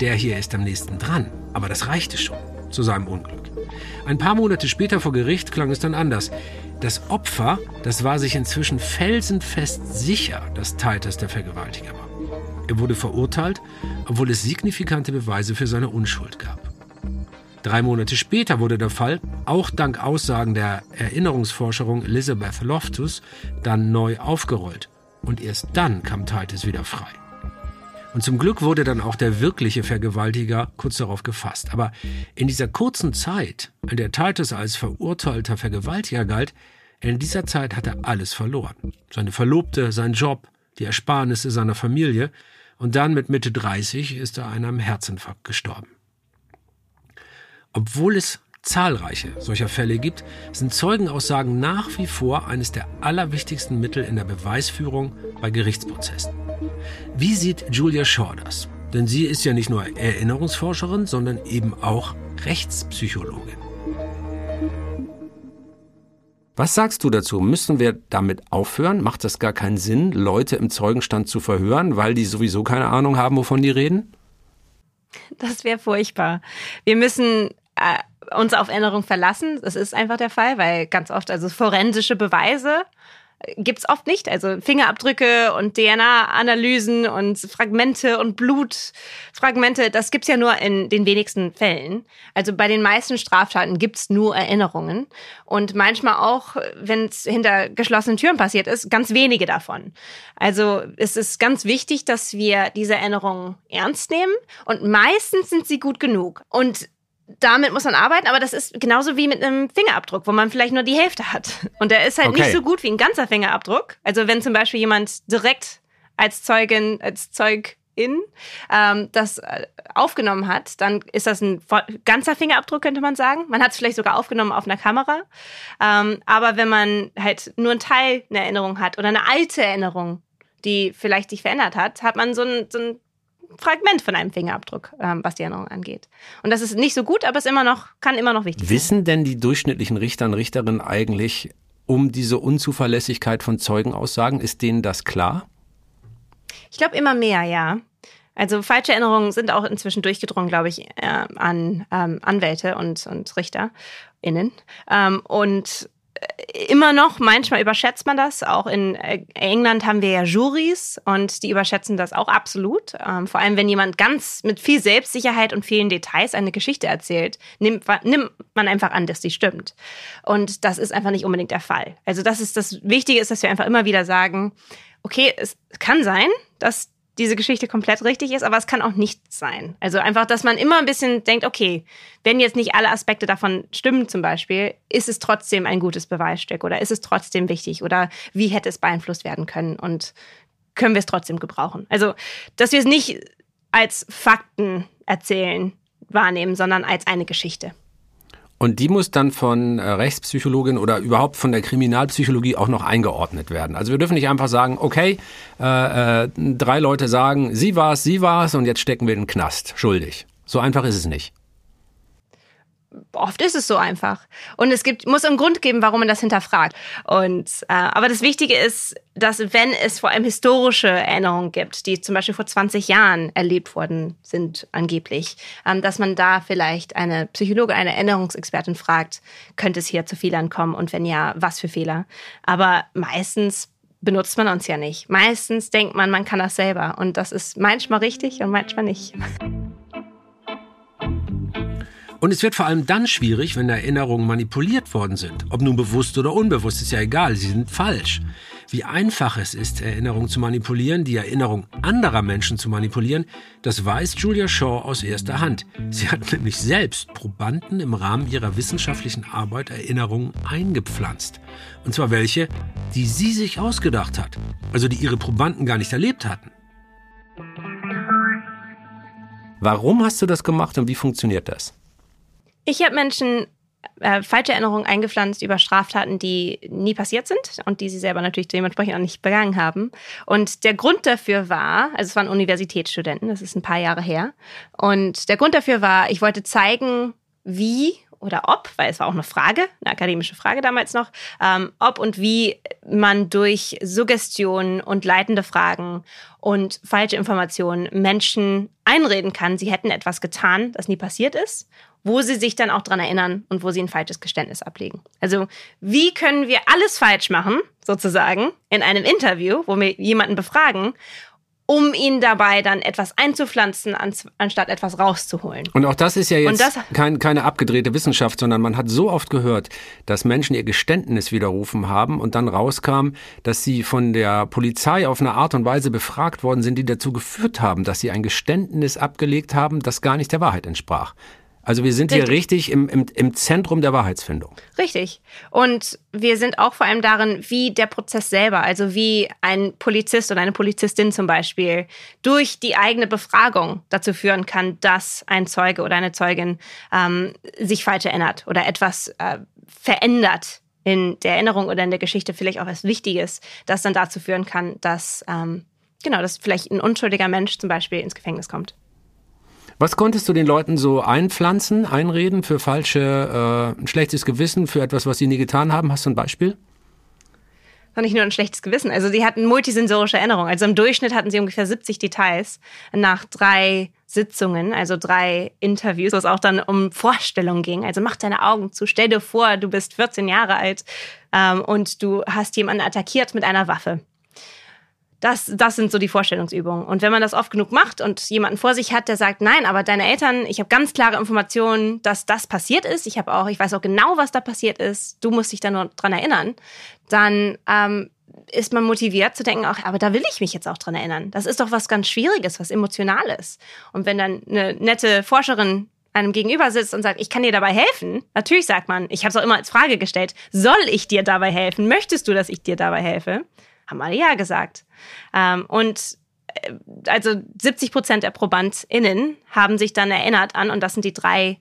der hier ist am nächsten dran. Aber das reichte schon zu seinem Unglück. Ein paar Monate später vor Gericht klang es dann anders. Das Opfer, das war sich inzwischen felsenfest sicher, dass Titus der Vergewaltiger war. Er wurde verurteilt, obwohl es signifikante Beweise für seine Unschuld gab. Drei Monate später wurde der Fall, auch dank Aussagen der Erinnerungsforscherin Elizabeth Loftus, dann neu aufgerollt. Und erst dann kam Titus wieder frei. Und zum Glück wurde dann auch der wirkliche Vergewaltiger kurz darauf gefasst. Aber in dieser kurzen Zeit, in der Titus als verurteilter Vergewaltiger galt, in dieser Zeit hat er alles verloren. Seine Verlobte, sein Job, die Ersparnisse seiner Familie. Und dann mit Mitte 30 ist er an einem Herzinfarkt gestorben. Obwohl es zahlreiche solcher Fälle gibt, sind Zeugenaussagen nach wie vor eines der allerwichtigsten Mittel in der Beweisführung bei Gerichtsprozessen. Wie sieht Julia Shaw das? Denn sie ist ja nicht nur Erinnerungsforscherin, sondern eben auch Rechtspsychologin. Was sagst du dazu? Müssen wir damit aufhören? Macht das gar keinen Sinn, Leute im Zeugenstand zu verhören, weil die sowieso keine Ahnung haben, wovon die reden? Das wäre furchtbar. Wir müssen äh, uns auf Erinnerung verlassen. Das ist einfach der Fall, weil ganz oft, also forensische Beweise gibt's oft nicht. Also Fingerabdrücke und DNA-Analysen und Fragmente und Blutfragmente, das gibt's ja nur in den wenigsten Fällen. Also bei den meisten Straftaten gibt's nur Erinnerungen. Und manchmal auch, wenn es hinter geschlossenen Türen passiert ist, ganz wenige davon. Also es ist ganz wichtig, dass wir diese Erinnerungen ernst nehmen. Und meistens sind sie gut genug. Und damit muss man arbeiten, aber das ist genauso wie mit einem Fingerabdruck, wo man vielleicht nur die Hälfte hat. Und der ist halt okay. nicht so gut wie ein ganzer Fingerabdruck. Also wenn zum Beispiel jemand direkt als Zeugin, als Zeugin ähm, das äh, aufgenommen hat, dann ist das ein ganzer Fingerabdruck, könnte man sagen. Man hat es vielleicht sogar aufgenommen auf einer Kamera. Ähm, aber wenn man halt nur einen Teil einer Erinnerung hat oder eine alte Erinnerung, die vielleicht sich verändert hat, hat man so ein, so ein Fragment von einem Fingerabdruck, ähm, was die Erinnerung angeht. Und das ist nicht so gut, aber es immer noch, kann immer noch wichtig Wissen sein. denn die durchschnittlichen Richter und Richterinnen eigentlich um diese Unzuverlässigkeit von Zeugenaussagen? Ist denen das klar? Ich glaube immer mehr, ja. Also falsche Erinnerungen sind auch inzwischen durchgedrungen, glaube ich, äh, an ähm, Anwälte und, und RichterInnen. Ähm, und immer noch, manchmal überschätzt man das. Auch in äh, England haben wir ja Juries und die überschätzen das auch absolut. Ähm, vor allem, wenn jemand ganz mit viel Selbstsicherheit und vielen Details eine Geschichte erzählt, nimmt, nimmt man einfach an, dass die stimmt. Und das ist einfach nicht unbedingt der Fall. Also das ist das Wichtige ist, dass wir einfach immer wieder sagen, okay, es kann sein, dass diese Geschichte komplett richtig ist, aber es kann auch nicht sein. Also einfach, dass man immer ein bisschen denkt, okay, wenn jetzt nicht alle Aspekte davon stimmen zum Beispiel, ist es trotzdem ein gutes Beweisstück oder ist es trotzdem wichtig oder wie hätte es beeinflusst werden können und können wir es trotzdem gebrauchen. Also, dass wir es nicht als Fakten erzählen wahrnehmen, sondern als eine Geschichte. Und die muss dann von äh, Rechtspsychologin oder überhaupt von der Kriminalpsychologie auch noch eingeordnet werden. Also wir dürfen nicht einfach sagen, okay, äh, äh, drei Leute sagen, sie war es, sie war es und jetzt stecken wir in den Knast, schuldig. So einfach ist es nicht oft ist es so einfach. Und es gibt, muss einen Grund geben, warum man das hinterfragt. Und, äh, aber das Wichtige ist, dass wenn es vor allem historische Erinnerungen gibt, die zum Beispiel vor 20 Jahren erlebt worden sind, angeblich, ähm, dass man da vielleicht eine Psychologe, eine Erinnerungsexpertin fragt, könnte es hier zu Fehlern kommen und wenn ja, was für Fehler. Aber meistens benutzt man uns ja nicht. Meistens denkt man, man kann das selber. Und das ist manchmal richtig und manchmal nicht. Und es wird vor allem dann schwierig, wenn Erinnerungen manipuliert worden sind. Ob nun bewusst oder unbewusst, ist ja egal, sie sind falsch. Wie einfach es ist, Erinnerungen zu manipulieren, die Erinnerung anderer Menschen zu manipulieren, das weiß Julia Shaw aus erster Hand. Sie hat [LAUGHS] nämlich selbst Probanden im Rahmen ihrer wissenschaftlichen Arbeit Erinnerungen eingepflanzt. Und zwar welche, die sie sich ausgedacht hat, also die ihre Probanden gar nicht erlebt hatten. Warum hast du das gemacht und wie funktioniert das? Ich habe Menschen äh, falsche Erinnerungen eingepflanzt über Straftaten, die nie passiert sind und die sie selber natürlich dementsprechend auch nicht begangen haben. Und der Grund dafür war, also es waren Universitätsstudenten, das ist ein paar Jahre her. Und der Grund dafür war, ich wollte zeigen, wie oder ob, weil es war auch eine Frage, eine akademische Frage damals noch, ähm, ob und wie man durch Suggestion und leitende Fragen und falsche Informationen Menschen einreden kann, sie hätten etwas getan, das nie passiert ist wo sie sich dann auch dran erinnern und wo sie ein falsches Geständnis ablegen. Also wie können wir alles falsch machen, sozusagen, in einem Interview, wo wir jemanden befragen, um ihn dabei dann etwas einzupflanzen, anstatt etwas rauszuholen. Und auch das ist ja jetzt kein, keine abgedrehte Wissenschaft, sondern man hat so oft gehört, dass Menschen ihr Geständnis widerrufen haben und dann rauskam, dass sie von der Polizei auf eine Art und Weise befragt worden sind, die dazu geführt haben, dass sie ein Geständnis abgelegt haben, das gar nicht der Wahrheit entsprach. Also wir sind richtig. hier richtig im, im, im Zentrum der Wahrheitsfindung. Richtig. Und wir sind auch vor allem darin, wie der Prozess selber, also wie ein Polizist oder eine Polizistin zum Beispiel durch die eigene Befragung dazu führen kann, dass ein Zeuge oder eine Zeugin ähm, sich falsch erinnert oder etwas äh, verändert in der Erinnerung oder in der Geschichte, vielleicht auch was Wichtiges, das dann dazu führen kann, dass ähm, genau, dass vielleicht ein unschuldiger Mensch zum Beispiel ins Gefängnis kommt. Was konntest du den Leuten so einpflanzen, einreden für falsche, äh, ein schlechtes Gewissen, für etwas, was sie nie getan haben? Hast du ein Beispiel? War nicht nur ein schlechtes Gewissen. Also sie hatten multisensorische Erinnerungen. Also im Durchschnitt hatten sie ungefähr 70 Details nach drei Sitzungen, also drei Interviews, wo es auch dann um Vorstellungen ging. Also mach deine Augen zu, stell dir vor, du bist 14 Jahre alt ähm, und du hast jemanden attackiert mit einer Waffe. Das, das sind so die Vorstellungsübungen. Und wenn man das oft genug macht und jemanden vor sich hat, der sagt, nein, aber deine Eltern, ich habe ganz klare Informationen, dass das passiert ist. Ich habe auch, ich weiß auch genau, was da passiert ist. Du musst dich da nur dran erinnern. Dann ähm, ist man motiviert zu denken, ach, aber da will ich mich jetzt auch dran erinnern. Das ist doch was ganz Schwieriges, was Emotionales. Und wenn dann eine nette Forscherin einem gegenüber sitzt und sagt, ich kann dir dabei helfen, natürlich sagt man, ich habe es auch immer als Frage gestellt, soll ich dir dabei helfen? Möchtest du, dass ich dir dabei helfe? haben alle ja gesagt. Ähm, und äh, also 70 Prozent der ProbandInnen haben sich dann erinnert an, und das sind die drei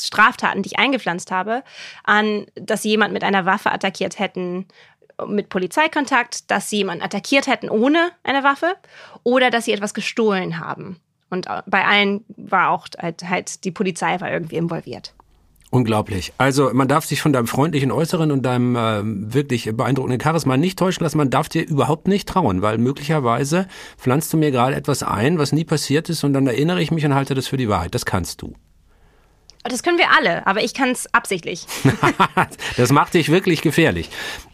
Straftaten, die ich eingepflanzt habe, an, dass sie jemand mit einer Waffe attackiert hätten, mit Polizeikontakt, dass sie jemanden attackiert hätten ohne eine Waffe oder dass sie etwas gestohlen haben. Und äh, bei allen war auch halt, halt die Polizei war irgendwie involviert. Unglaublich. Also man darf sich von deinem freundlichen Äußeren und deinem äh, wirklich beeindruckenden Charisma nicht täuschen lassen. Man darf dir überhaupt nicht trauen, weil möglicherweise pflanzt du mir gerade etwas ein, was nie passiert ist und dann erinnere ich mich und halte das für die Wahrheit. Das kannst du. Das können wir alle, aber ich kann es absichtlich. [LAUGHS] das macht dich wirklich gefährlich.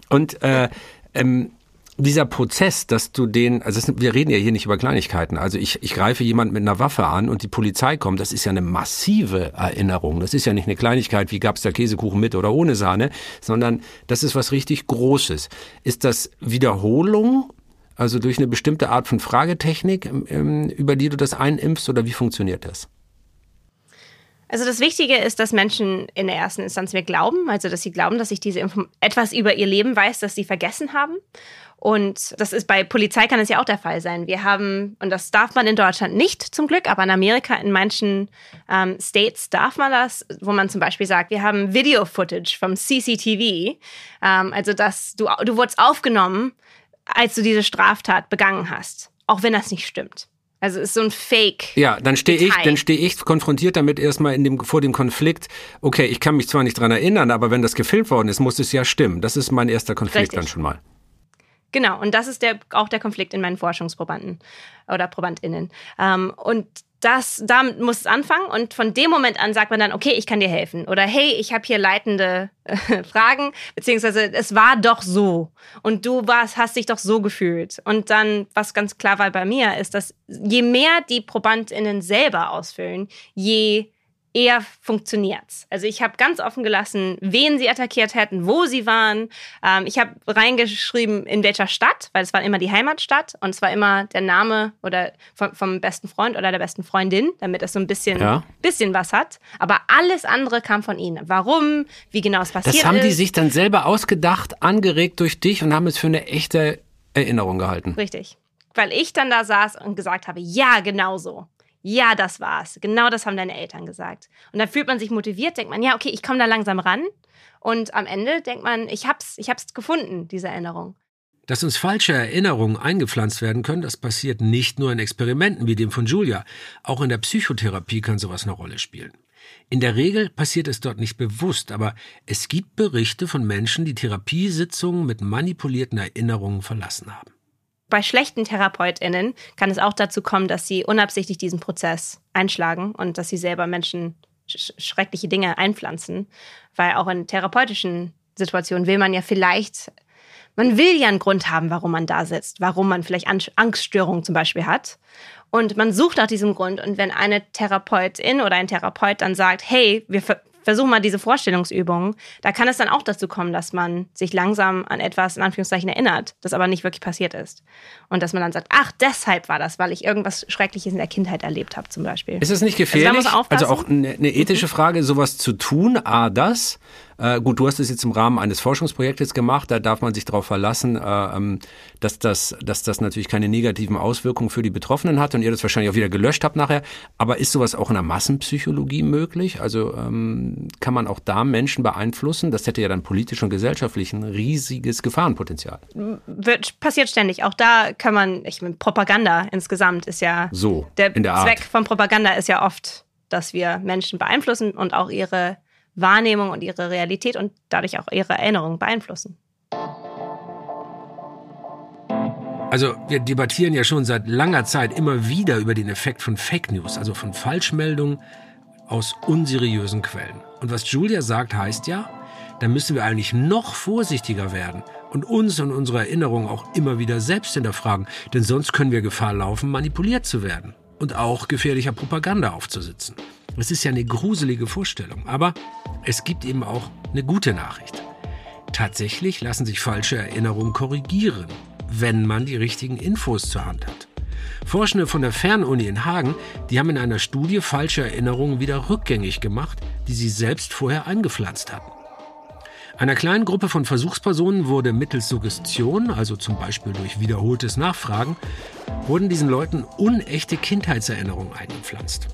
Und äh, ähm, dieser Prozess, dass du den, also es, wir reden ja hier nicht über Kleinigkeiten. Also ich, ich greife jemand mit einer Waffe an und die Polizei kommt, das ist ja eine massive Erinnerung. Das ist ja nicht eine Kleinigkeit, wie gab's da Käsekuchen mit oder ohne Sahne, sondern das ist was richtig Großes. Ist das Wiederholung, also durch eine bestimmte Art von Fragetechnik, ähm, über die du das einimpfst oder wie funktioniert das? Also das Wichtige ist, dass Menschen in der ersten Instanz mir glauben, also dass sie glauben, dass ich diese Info etwas über ihr Leben weiß, das sie vergessen haben. Und das ist bei Polizei kann es ja auch der Fall sein. Wir haben, und das darf man in Deutschland nicht zum Glück, aber in Amerika, in manchen ähm, States darf man das, wo man zum Beispiel sagt, wir haben Video-Footage vom CCTV. Ähm, also dass du, du wurdest aufgenommen, als du diese Straftat begangen hast. Auch wenn das nicht stimmt. Also ist so ein Fake. Ja, dann stehe ich, dann stehe ich konfrontiert damit erstmal in dem, vor dem Konflikt. Okay, ich kann mich zwar nicht dran erinnern, aber wenn das gefilmt worden ist, muss es ja stimmen. Das ist mein erster Konflikt Richtig. dann schon mal. Genau, und das ist der, auch der Konflikt in meinen Forschungsprobanden oder ProbandInnen. Ähm, und das, damit muss es anfangen und von dem Moment an sagt man dann, okay, ich kann dir helfen. Oder hey, ich habe hier leitende äh, [LAUGHS] Fragen, beziehungsweise es war doch so und du warst, hast dich doch so gefühlt. Und dann, was ganz klar war bei mir, ist, dass je mehr die ProbandInnen selber ausfüllen, je eher funktioniert's. Also ich habe ganz offen gelassen, wen sie attackiert hätten, wo sie waren. Ähm, ich habe reingeschrieben, in welcher Stadt, weil es war immer die Heimatstadt und es war immer der Name oder vom, vom besten Freund oder der besten Freundin, damit es so ein bisschen, ja. bisschen was hat. Aber alles andere kam von ihnen. Warum, wie genau es passiert ist. Das haben ist. die sich dann selber ausgedacht, angeregt durch dich und haben es für eine echte Erinnerung gehalten. Richtig. Weil ich dann da saß und gesagt habe, ja, genau so ja, das war's. Genau das haben deine Eltern gesagt. Und dann fühlt man sich motiviert, denkt man, ja, okay, ich komme da langsam ran. Und am Ende denkt man, ich hab's, ich hab's gefunden, diese Erinnerung. Dass uns falsche Erinnerungen eingepflanzt werden können, das passiert nicht nur in Experimenten wie dem von Julia. Auch in der Psychotherapie kann sowas eine Rolle spielen. In der Regel passiert es dort nicht bewusst, aber es gibt Berichte von Menschen, die Therapiesitzungen mit manipulierten Erinnerungen verlassen haben bei schlechten TherapeutInnen kann es auch dazu kommen, dass sie unabsichtlich diesen Prozess einschlagen und dass sie selber Menschen sch schreckliche Dinge einpflanzen. Weil auch in therapeutischen Situationen will man ja vielleicht man will ja einen Grund haben, warum man da sitzt, warum man vielleicht Angststörungen zum Beispiel hat. Und man sucht nach diesem Grund. Und wenn eine Therapeutin oder ein Therapeut dann sagt, hey, wir versuchen mal diese Vorstellungsübungen, da kann es dann auch dazu kommen, dass man sich langsam an etwas in Anführungszeichen erinnert, das aber nicht wirklich passiert ist. Und dass man dann sagt, ach, deshalb war das, weil ich irgendwas Schreckliches in der Kindheit erlebt habe zum Beispiel. Ist es nicht also gefährlich? Also, also auch eine, eine ethische Frage, sowas zu tun, a, das, äh, gut, du hast es jetzt im Rahmen eines Forschungsprojektes gemacht, da darf man sich darauf verlassen, äh, ähm, dass, das, dass das natürlich keine negativen Auswirkungen für die Betroffenen hat und ihr das wahrscheinlich auch wieder gelöscht habt nachher. Aber ist sowas auch in der Massenpsychologie möglich? Also ähm, kann man auch da Menschen beeinflussen? Das hätte ja dann politisch und gesellschaftlich ein riesiges Gefahrenpotenzial. Wird, passiert ständig. Auch da kann man, ich meine, Propaganda insgesamt ist ja so, der, der Zweck von Propaganda ist ja oft, dass wir Menschen beeinflussen und auch ihre Wahrnehmung und ihre Realität und dadurch auch ihre Erinnerung beeinflussen. Also wir debattieren ja schon seit langer Zeit immer wieder über den Effekt von Fake News, also von Falschmeldungen aus unseriösen Quellen. Und was Julia sagt, heißt ja, da müssen wir eigentlich noch vorsichtiger werden und uns und unsere Erinnerungen auch immer wieder selbst hinterfragen, denn sonst können wir Gefahr laufen, manipuliert zu werden und auch gefährlicher Propaganda aufzusitzen. Es ist ja eine gruselige Vorstellung, aber es gibt eben auch eine gute Nachricht. Tatsächlich lassen sich falsche Erinnerungen korrigieren, wenn man die richtigen Infos zur Hand hat. Forschende von der Fernuni in Hagen, die haben in einer Studie falsche Erinnerungen wieder rückgängig gemacht, die sie selbst vorher eingepflanzt hatten. Einer kleinen Gruppe von Versuchspersonen wurde mittels Suggestion, also zum Beispiel durch wiederholtes Nachfragen, wurden diesen Leuten unechte Kindheitserinnerungen eingepflanzt.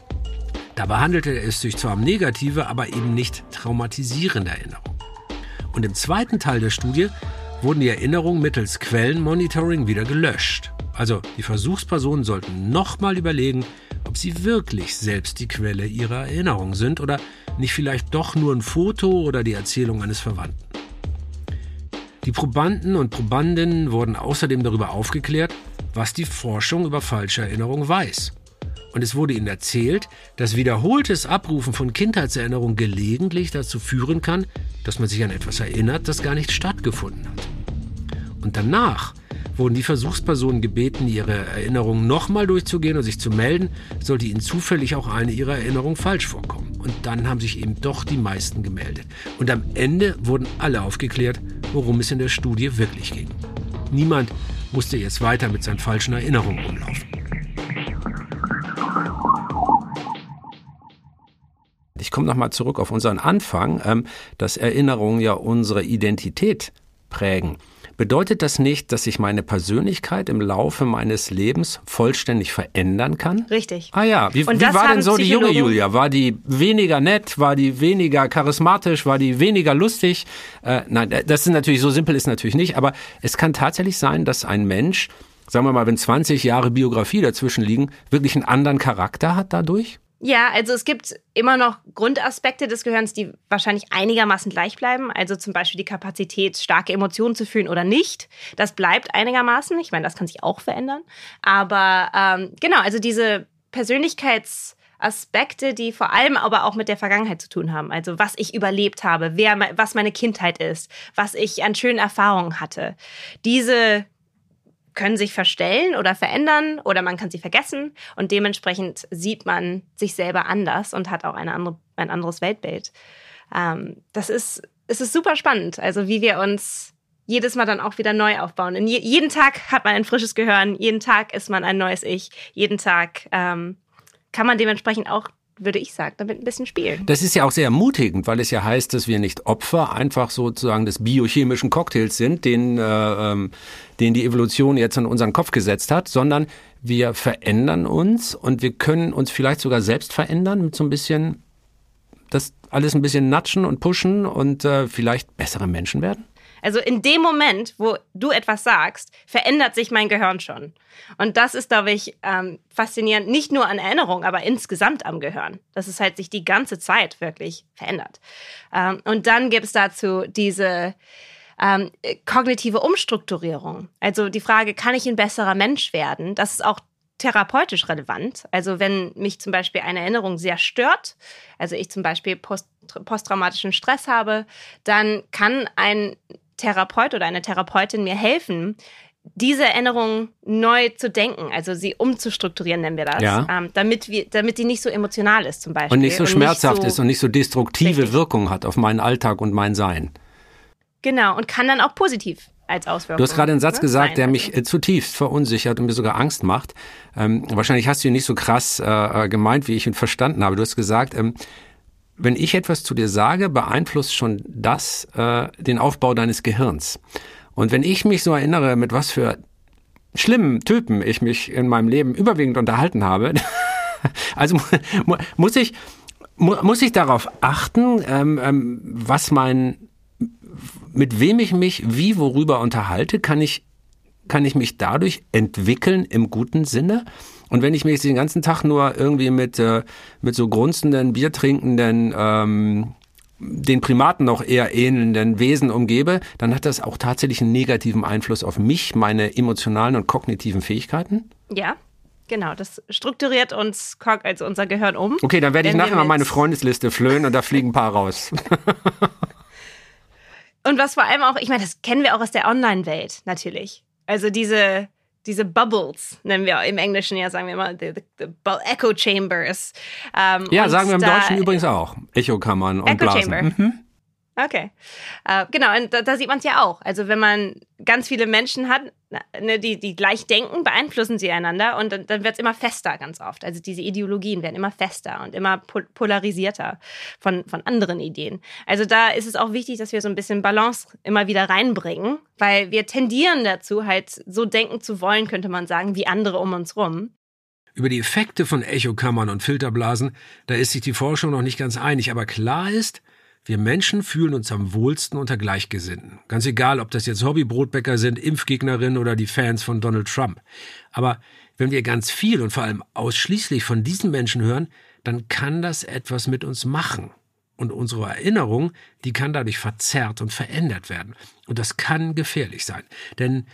Dabei handelte es sich zwar um negative, aber eben nicht traumatisierende Erinnerungen. Und im zweiten Teil der Studie wurden die Erinnerungen mittels Quellenmonitoring wieder gelöscht. Also die Versuchspersonen sollten nochmal überlegen, ob sie wirklich selbst die Quelle ihrer Erinnerung sind oder nicht vielleicht doch nur ein Foto oder die Erzählung eines Verwandten. Die Probanden und Probandinnen wurden außerdem darüber aufgeklärt, was die Forschung über falsche Erinnerungen weiß. Und es wurde ihnen erzählt, dass wiederholtes Abrufen von Kindheitserinnerungen gelegentlich dazu führen kann, dass man sich an etwas erinnert, das gar nicht stattgefunden hat. Und danach wurden die Versuchspersonen gebeten, ihre Erinnerungen nochmal durchzugehen und sich zu melden, sollte ihnen zufällig auch eine ihrer Erinnerungen falsch vorkommen. Und dann haben sich eben doch die meisten gemeldet. Und am Ende wurden alle aufgeklärt, worum es in der Studie wirklich ging. Niemand musste jetzt weiter mit seinen falschen Erinnerungen umlaufen. Komme nochmal zurück auf unseren Anfang, ähm, dass Erinnerungen ja unsere Identität prägen. Bedeutet das nicht, dass sich meine Persönlichkeit im Laufe meines Lebens vollständig verändern kann? Richtig. Ah ja, wie, wie war denn so die junge Julia? War die weniger nett? War die weniger charismatisch? War die weniger lustig? Äh, nein, das ist natürlich, so simpel ist natürlich nicht, aber es kann tatsächlich sein, dass ein Mensch, sagen wir mal, wenn 20 Jahre Biografie dazwischen liegen, wirklich einen anderen Charakter hat dadurch? Ja, also es gibt immer noch Grundaspekte des Gehirns, die wahrscheinlich einigermaßen gleich bleiben. Also zum Beispiel die Kapazität, starke Emotionen zu fühlen oder nicht. Das bleibt einigermaßen. Ich meine, das kann sich auch verändern. Aber ähm, genau, also diese Persönlichkeitsaspekte, die vor allem aber auch mit der Vergangenheit zu tun haben. Also was ich überlebt habe, wer, was meine Kindheit ist, was ich an schönen Erfahrungen hatte. Diese können sich verstellen oder verändern oder man kann sie vergessen und dementsprechend sieht man sich selber anders und hat auch eine andere, ein anderes Weltbild. Ähm, das ist, es ist super spannend, also wie wir uns jedes Mal dann auch wieder neu aufbauen. Je, jeden Tag hat man ein frisches Gehirn, jeden Tag ist man ein neues Ich, jeden Tag ähm, kann man dementsprechend auch würde ich sagen, damit ein bisschen spielen. Das ist ja auch sehr ermutigend, weil es ja heißt, dass wir nicht Opfer einfach sozusagen des biochemischen Cocktails sind, den, äh, ähm, den die Evolution jetzt in unseren Kopf gesetzt hat, sondern wir verändern uns und wir können uns vielleicht sogar selbst verändern mit so ein bisschen das alles ein bisschen natschen und pushen und äh, vielleicht bessere Menschen werden? Also in dem Moment, wo du etwas sagst, verändert sich mein Gehirn schon. Und das ist, glaube ich, ähm, faszinierend, nicht nur an Erinnerung, aber insgesamt am Gehirn. Dass es halt sich die ganze Zeit wirklich verändert. Ähm, und dann gibt es dazu diese ähm, kognitive Umstrukturierung. Also die Frage, kann ich ein besserer Mensch werden? Das ist auch therapeutisch relevant. Also wenn mich zum Beispiel eine Erinnerung sehr stört, also ich zum Beispiel post posttraumatischen Stress habe, dann kann ein Therapeut oder eine Therapeutin mir helfen, diese Erinnerung neu zu denken, also sie umzustrukturieren, nennen wir das, ja. ähm, damit wir, damit die nicht so emotional ist zum Beispiel. Und nicht so und schmerzhaft nicht so ist und nicht so destruktive richtig. Wirkung hat auf meinen Alltag und mein Sein. Genau, und kann dann auch positiv als Auswirkung. Du hast gerade einen Satz ne, gesagt, sein. der mich äh, zutiefst verunsichert und mir sogar Angst macht. Ähm, wahrscheinlich hast du ihn nicht so krass äh, gemeint, wie ich ihn verstanden habe. Du hast gesagt, ähm, wenn ich etwas zu dir sage, beeinflusst schon das äh, den Aufbau deines Gehirns. Und wenn ich mich so erinnere, mit was für schlimmen Typen ich mich in meinem Leben überwiegend unterhalten habe, [LAUGHS] also mu muss ich mu muss ich darauf achten, ähm, ähm, was mein mit wem ich mich wie worüber unterhalte, kann ich kann ich mich dadurch entwickeln im guten Sinne? Und wenn ich mich den ganzen Tag nur irgendwie mit, äh, mit so grunzenden, biertrinkenden, ähm, den Primaten noch eher ähnelnden Wesen umgebe, dann hat das auch tatsächlich einen negativen Einfluss auf mich, meine emotionalen und kognitiven Fähigkeiten? Ja, genau. Das strukturiert uns, also unser Gehirn um. Okay, dann werde ich nachher mal meine Freundesliste flöhen und da fliegen ein paar raus. [LAUGHS] und was vor allem auch, ich meine, das kennen wir auch aus der Online-Welt natürlich. Also diese, diese Bubbles, nennen wir im Englischen ja, sagen wir mal, the, the, the Echo Chambers. Ähm, ja, sagen wir im Deutschen übrigens auch. Echokammern und Echo Blasen. Chamber. Mhm. Okay. Äh, genau, und da, da sieht man es ja auch. Also wenn man ganz viele Menschen hat, ne, die, die gleich denken, beeinflussen sie einander und dann, dann wird es immer fester ganz oft. Also diese Ideologien werden immer fester und immer pol polarisierter von, von anderen Ideen. Also da ist es auch wichtig, dass wir so ein bisschen Balance immer wieder reinbringen, weil wir tendieren dazu, halt so denken zu wollen, könnte man sagen, wie andere um uns rum. Über die Effekte von Echokammern und Filterblasen, da ist sich die Forschung noch nicht ganz einig, aber klar ist, wir Menschen fühlen uns am wohlsten unter Gleichgesinnten. Ganz egal, ob das jetzt Hobbybrotbäcker sind, Impfgegnerinnen oder die Fans von Donald Trump. Aber wenn wir ganz viel und vor allem ausschließlich von diesen Menschen hören, dann kann das etwas mit uns machen. Und unsere Erinnerung, die kann dadurch verzerrt und verändert werden. Und das kann gefährlich sein. Denn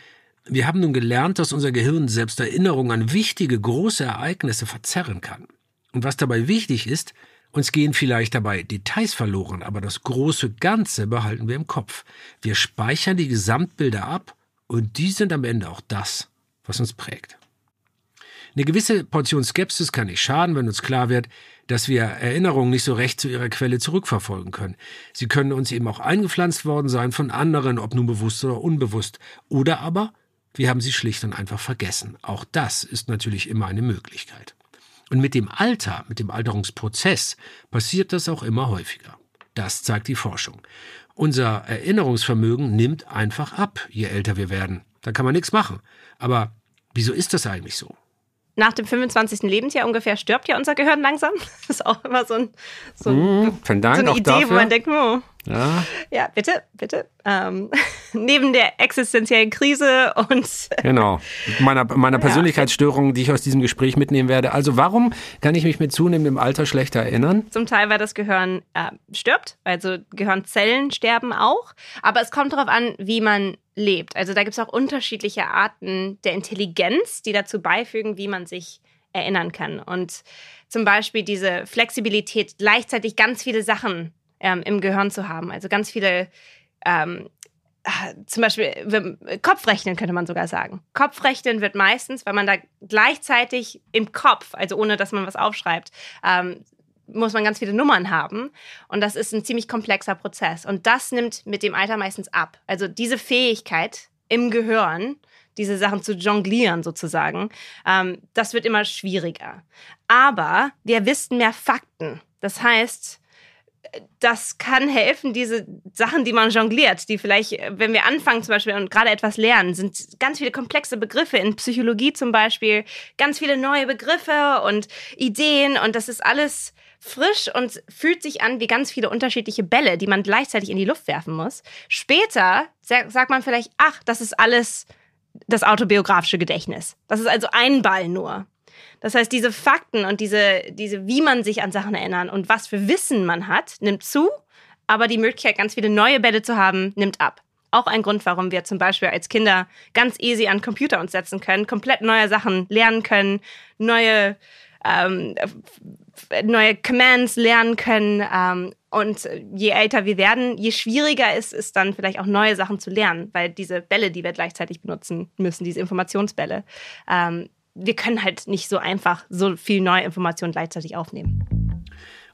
wir haben nun gelernt, dass unser Gehirn selbst Erinnerungen an wichtige, große Ereignisse verzerren kann. Und was dabei wichtig ist, uns gehen vielleicht dabei Details verloren, aber das große Ganze behalten wir im Kopf. Wir speichern die Gesamtbilder ab und die sind am Ende auch das, was uns prägt. Eine gewisse Portion Skepsis kann nicht schaden, wenn uns klar wird, dass wir Erinnerungen nicht so recht zu ihrer Quelle zurückverfolgen können. Sie können uns eben auch eingepflanzt worden sein von anderen, ob nun bewusst oder unbewusst. Oder aber wir haben sie schlicht und einfach vergessen. Auch das ist natürlich immer eine Möglichkeit. Und mit dem Alter, mit dem Alterungsprozess passiert das auch immer häufiger. Das zeigt die Forschung. Unser Erinnerungsvermögen nimmt einfach ab, je älter wir werden. Da kann man nichts machen. Aber wieso ist das eigentlich so? Nach dem 25. Lebensjahr ungefähr stirbt ja unser Gehirn langsam. [LAUGHS] Das ist auch immer so, ein, so, mm, so eine Idee, dafür. wo man denkt, oh, ja. ja, bitte, bitte. Ähm, [LAUGHS] neben der existenziellen Krise und [LAUGHS] genau meiner meiner Persönlichkeitsstörung, die ich aus diesem Gespräch mitnehmen werde. Also warum kann ich mich mit zunehmendem Alter schlechter erinnern? Zum Teil, weil das Gehirn äh, stirbt, also Gehirnzellen sterben auch. Aber es kommt darauf an, wie man lebt. Also da gibt es auch unterschiedliche Arten der Intelligenz, die dazu beifügen, wie man sich erinnern kann. Und zum Beispiel diese Flexibilität, gleichzeitig ganz viele Sachen ähm, im Gehirn zu haben. Also ganz viele, ähm, zum Beispiel Kopfrechnen könnte man sogar sagen. Kopfrechnen wird meistens, weil man da gleichzeitig im Kopf, also ohne dass man was aufschreibt, ähm, muss man ganz viele Nummern haben. Und das ist ein ziemlich komplexer Prozess. Und das nimmt mit dem Alter meistens ab. Also diese Fähigkeit im Gehirn, diese Sachen zu jonglieren sozusagen, ähm, das wird immer schwieriger. Aber wir wissen mehr Fakten. Das heißt, das kann helfen, diese Sachen, die man jongliert, die vielleicht, wenn wir anfangen zum Beispiel und gerade etwas lernen, sind ganz viele komplexe Begriffe in Psychologie zum Beispiel, ganz viele neue Begriffe und Ideen und das ist alles frisch und fühlt sich an wie ganz viele unterschiedliche Bälle, die man gleichzeitig in die Luft werfen muss. Später sagt man vielleicht, ach, das ist alles das autobiografische Gedächtnis. Das ist also ein Ball nur. Das heißt, diese Fakten und diese, diese, wie man sich an Sachen erinnern und was für Wissen man hat, nimmt zu, aber die Möglichkeit, ganz viele neue Bälle zu haben, nimmt ab. Auch ein Grund, warum wir zum Beispiel als Kinder ganz easy an Computer uns setzen können, komplett neue Sachen lernen können, neue ähm, neue Commands lernen können. Ähm, und je älter wir werden, je schwieriger ist es dann vielleicht auch neue Sachen zu lernen, weil diese Bälle, die wir gleichzeitig benutzen müssen, diese Informationsbälle, ähm, wir können halt nicht so einfach so viel neue Informationen gleichzeitig aufnehmen.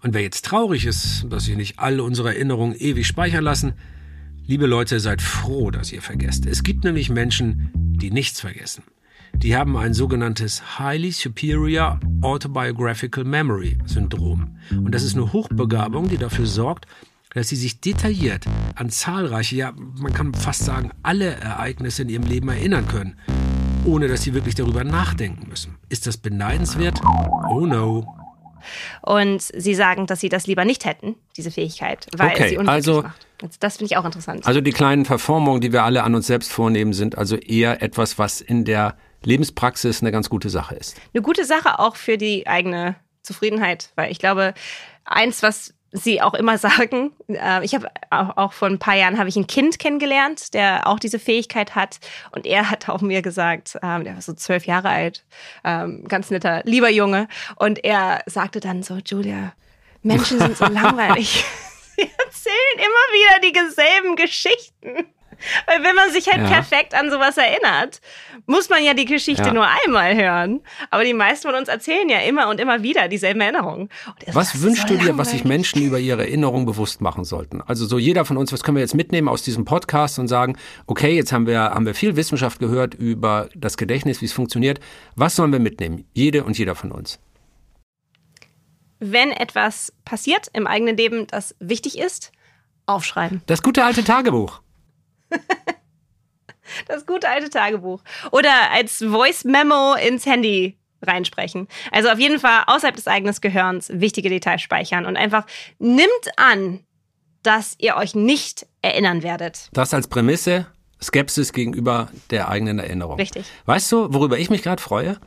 Und wer jetzt traurig ist, dass sich nicht alle unsere Erinnerungen ewig speichern lassen, liebe Leute, seid froh, dass ihr vergesst. Es gibt nämlich Menschen, die nichts vergessen. Die haben ein sogenanntes Highly Superior Autobiographical Memory Syndrom. Und das ist eine Hochbegabung, die dafür sorgt, dass sie sich detailliert an zahlreiche, ja, man kann fast sagen, alle Ereignisse in ihrem Leben erinnern können, ohne dass sie wirklich darüber nachdenken müssen. Ist das beneidenswert? Oh no. Und sie sagen, dass sie das lieber nicht hätten, diese Fähigkeit, weil okay, sie unglücklich also, macht. Das finde ich auch interessant. Also die kleinen Verformungen, die wir alle an uns selbst vornehmen, sind also eher etwas, was in der Lebenspraxis eine ganz gute Sache ist. Eine gute Sache auch für die eigene Zufriedenheit, weil ich glaube, eins, was sie auch immer [LAUGHS] sagen. Äh, ich habe auch vor ein paar Jahren habe ich ein Kind kennengelernt, der auch diese Fähigkeit hat. Und er hat auch mir gesagt, ähm, der war so zwölf Jahre alt, ähm, ganz netter, lieber Junge. Und er sagte dann so, Julia, Menschen sind so [LAUGHS] langweilig. [LAUGHS] Sie erzählen immer wieder dieselben Geschichten. [LAUGHS] Weil wenn man sich halt ja. perfekt an sowas erinnert, muss man ja die Geschichte ja. nur einmal hören. Aber die meisten von uns erzählen ja immer und immer wieder dieselben Erinnerungen. Was wünschst du dir, was sich Menschen über ihre Erinnerung bewusst machen sollten? Also so jeder von uns, was können wir jetzt mitnehmen aus diesem Podcast und sagen, okay, jetzt haben wir, haben wir viel Wissenschaft gehört über das Gedächtnis, wie es funktioniert. Was sollen wir mitnehmen? Jede und jeder von uns. Wenn etwas passiert im eigenen Leben, das wichtig ist, aufschreiben. Das gute alte Tagebuch. [LAUGHS] das gute alte Tagebuch. Oder als Voice Memo ins Handy reinsprechen. Also auf jeden Fall außerhalb des eigenen Gehirns wichtige Details speichern und einfach nimmt an, dass ihr euch nicht erinnern werdet. Das als Prämisse, Skepsis gegenüber der eigenen Erinnerung. Richtig. Weißt du, worüber ich mich gerade freue?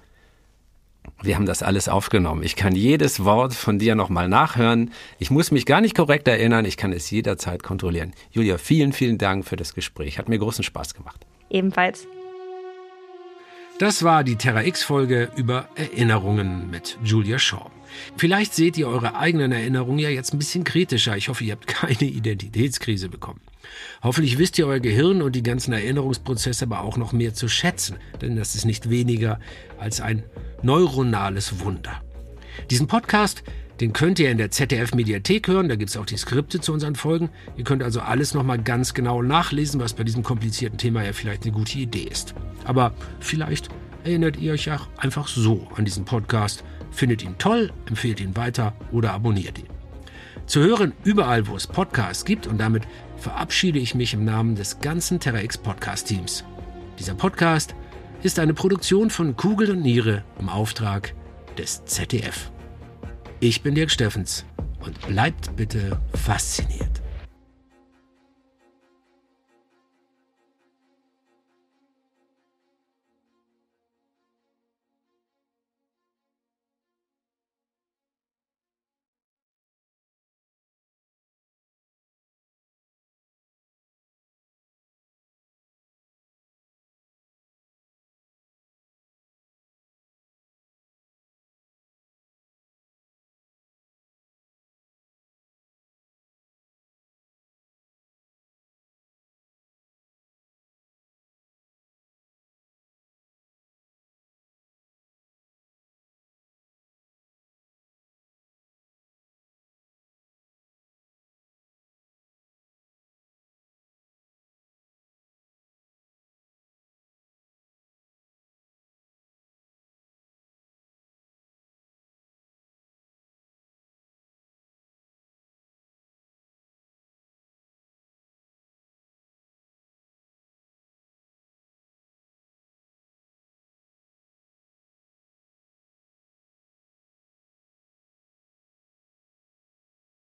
Wir haben das alles aufgenommen. Ich kann jedes Wort von dir nochmal nachhören. Ich muss mich gar nicht korrekt erinnern. Ich kann es jederzeit kontrollieren. Julia, vielen, vielen Dank für das Gespräch. Hat mir großen Spaß gemacht. Ebenfalls. Das war die Terra X-Folge über Erinnerungen mit Julia Shaw. Vielleicht seht ihr eure eigenen Erinnerungen ja jetzt ein bisschen kritischer. Ich hoffe, ihr habt keine [LAUGHS] Identitätskrise bekommen. Hoffentlich wisst ihr euer Gehirn und die ganzen Erinnerungsprozesse aber auch noch mehr zu schätzen, denn das ist nicht weniger als ein neuronales Wunder. Diesen Podcast, den könnt ihr in der ZDF-Mediathek hören, da gibt es auch die Skripte zu unseren Folgen. Ihr könnt also alles nochmal ganz genau nachlesen, was bei diesem komplizierten Thema ja vielleicht eine gute Idee ist. Aber vielleicht erinnert ihr euch auch einfach so an diesen Podcast, findet ihn toll, empfehlt ihn weiter oder abonniert ihn. Zu hören überall, wo es Podcasts gibt und damit verabschiede ich mich im Namen des ganzen TerraX Podcast Teams. Dieser Podcast ist eine Produktion von Kugel und Niere im Auftrag des ZDF. Ich bin Dirk Steffens und bleibt bitte fasziniert.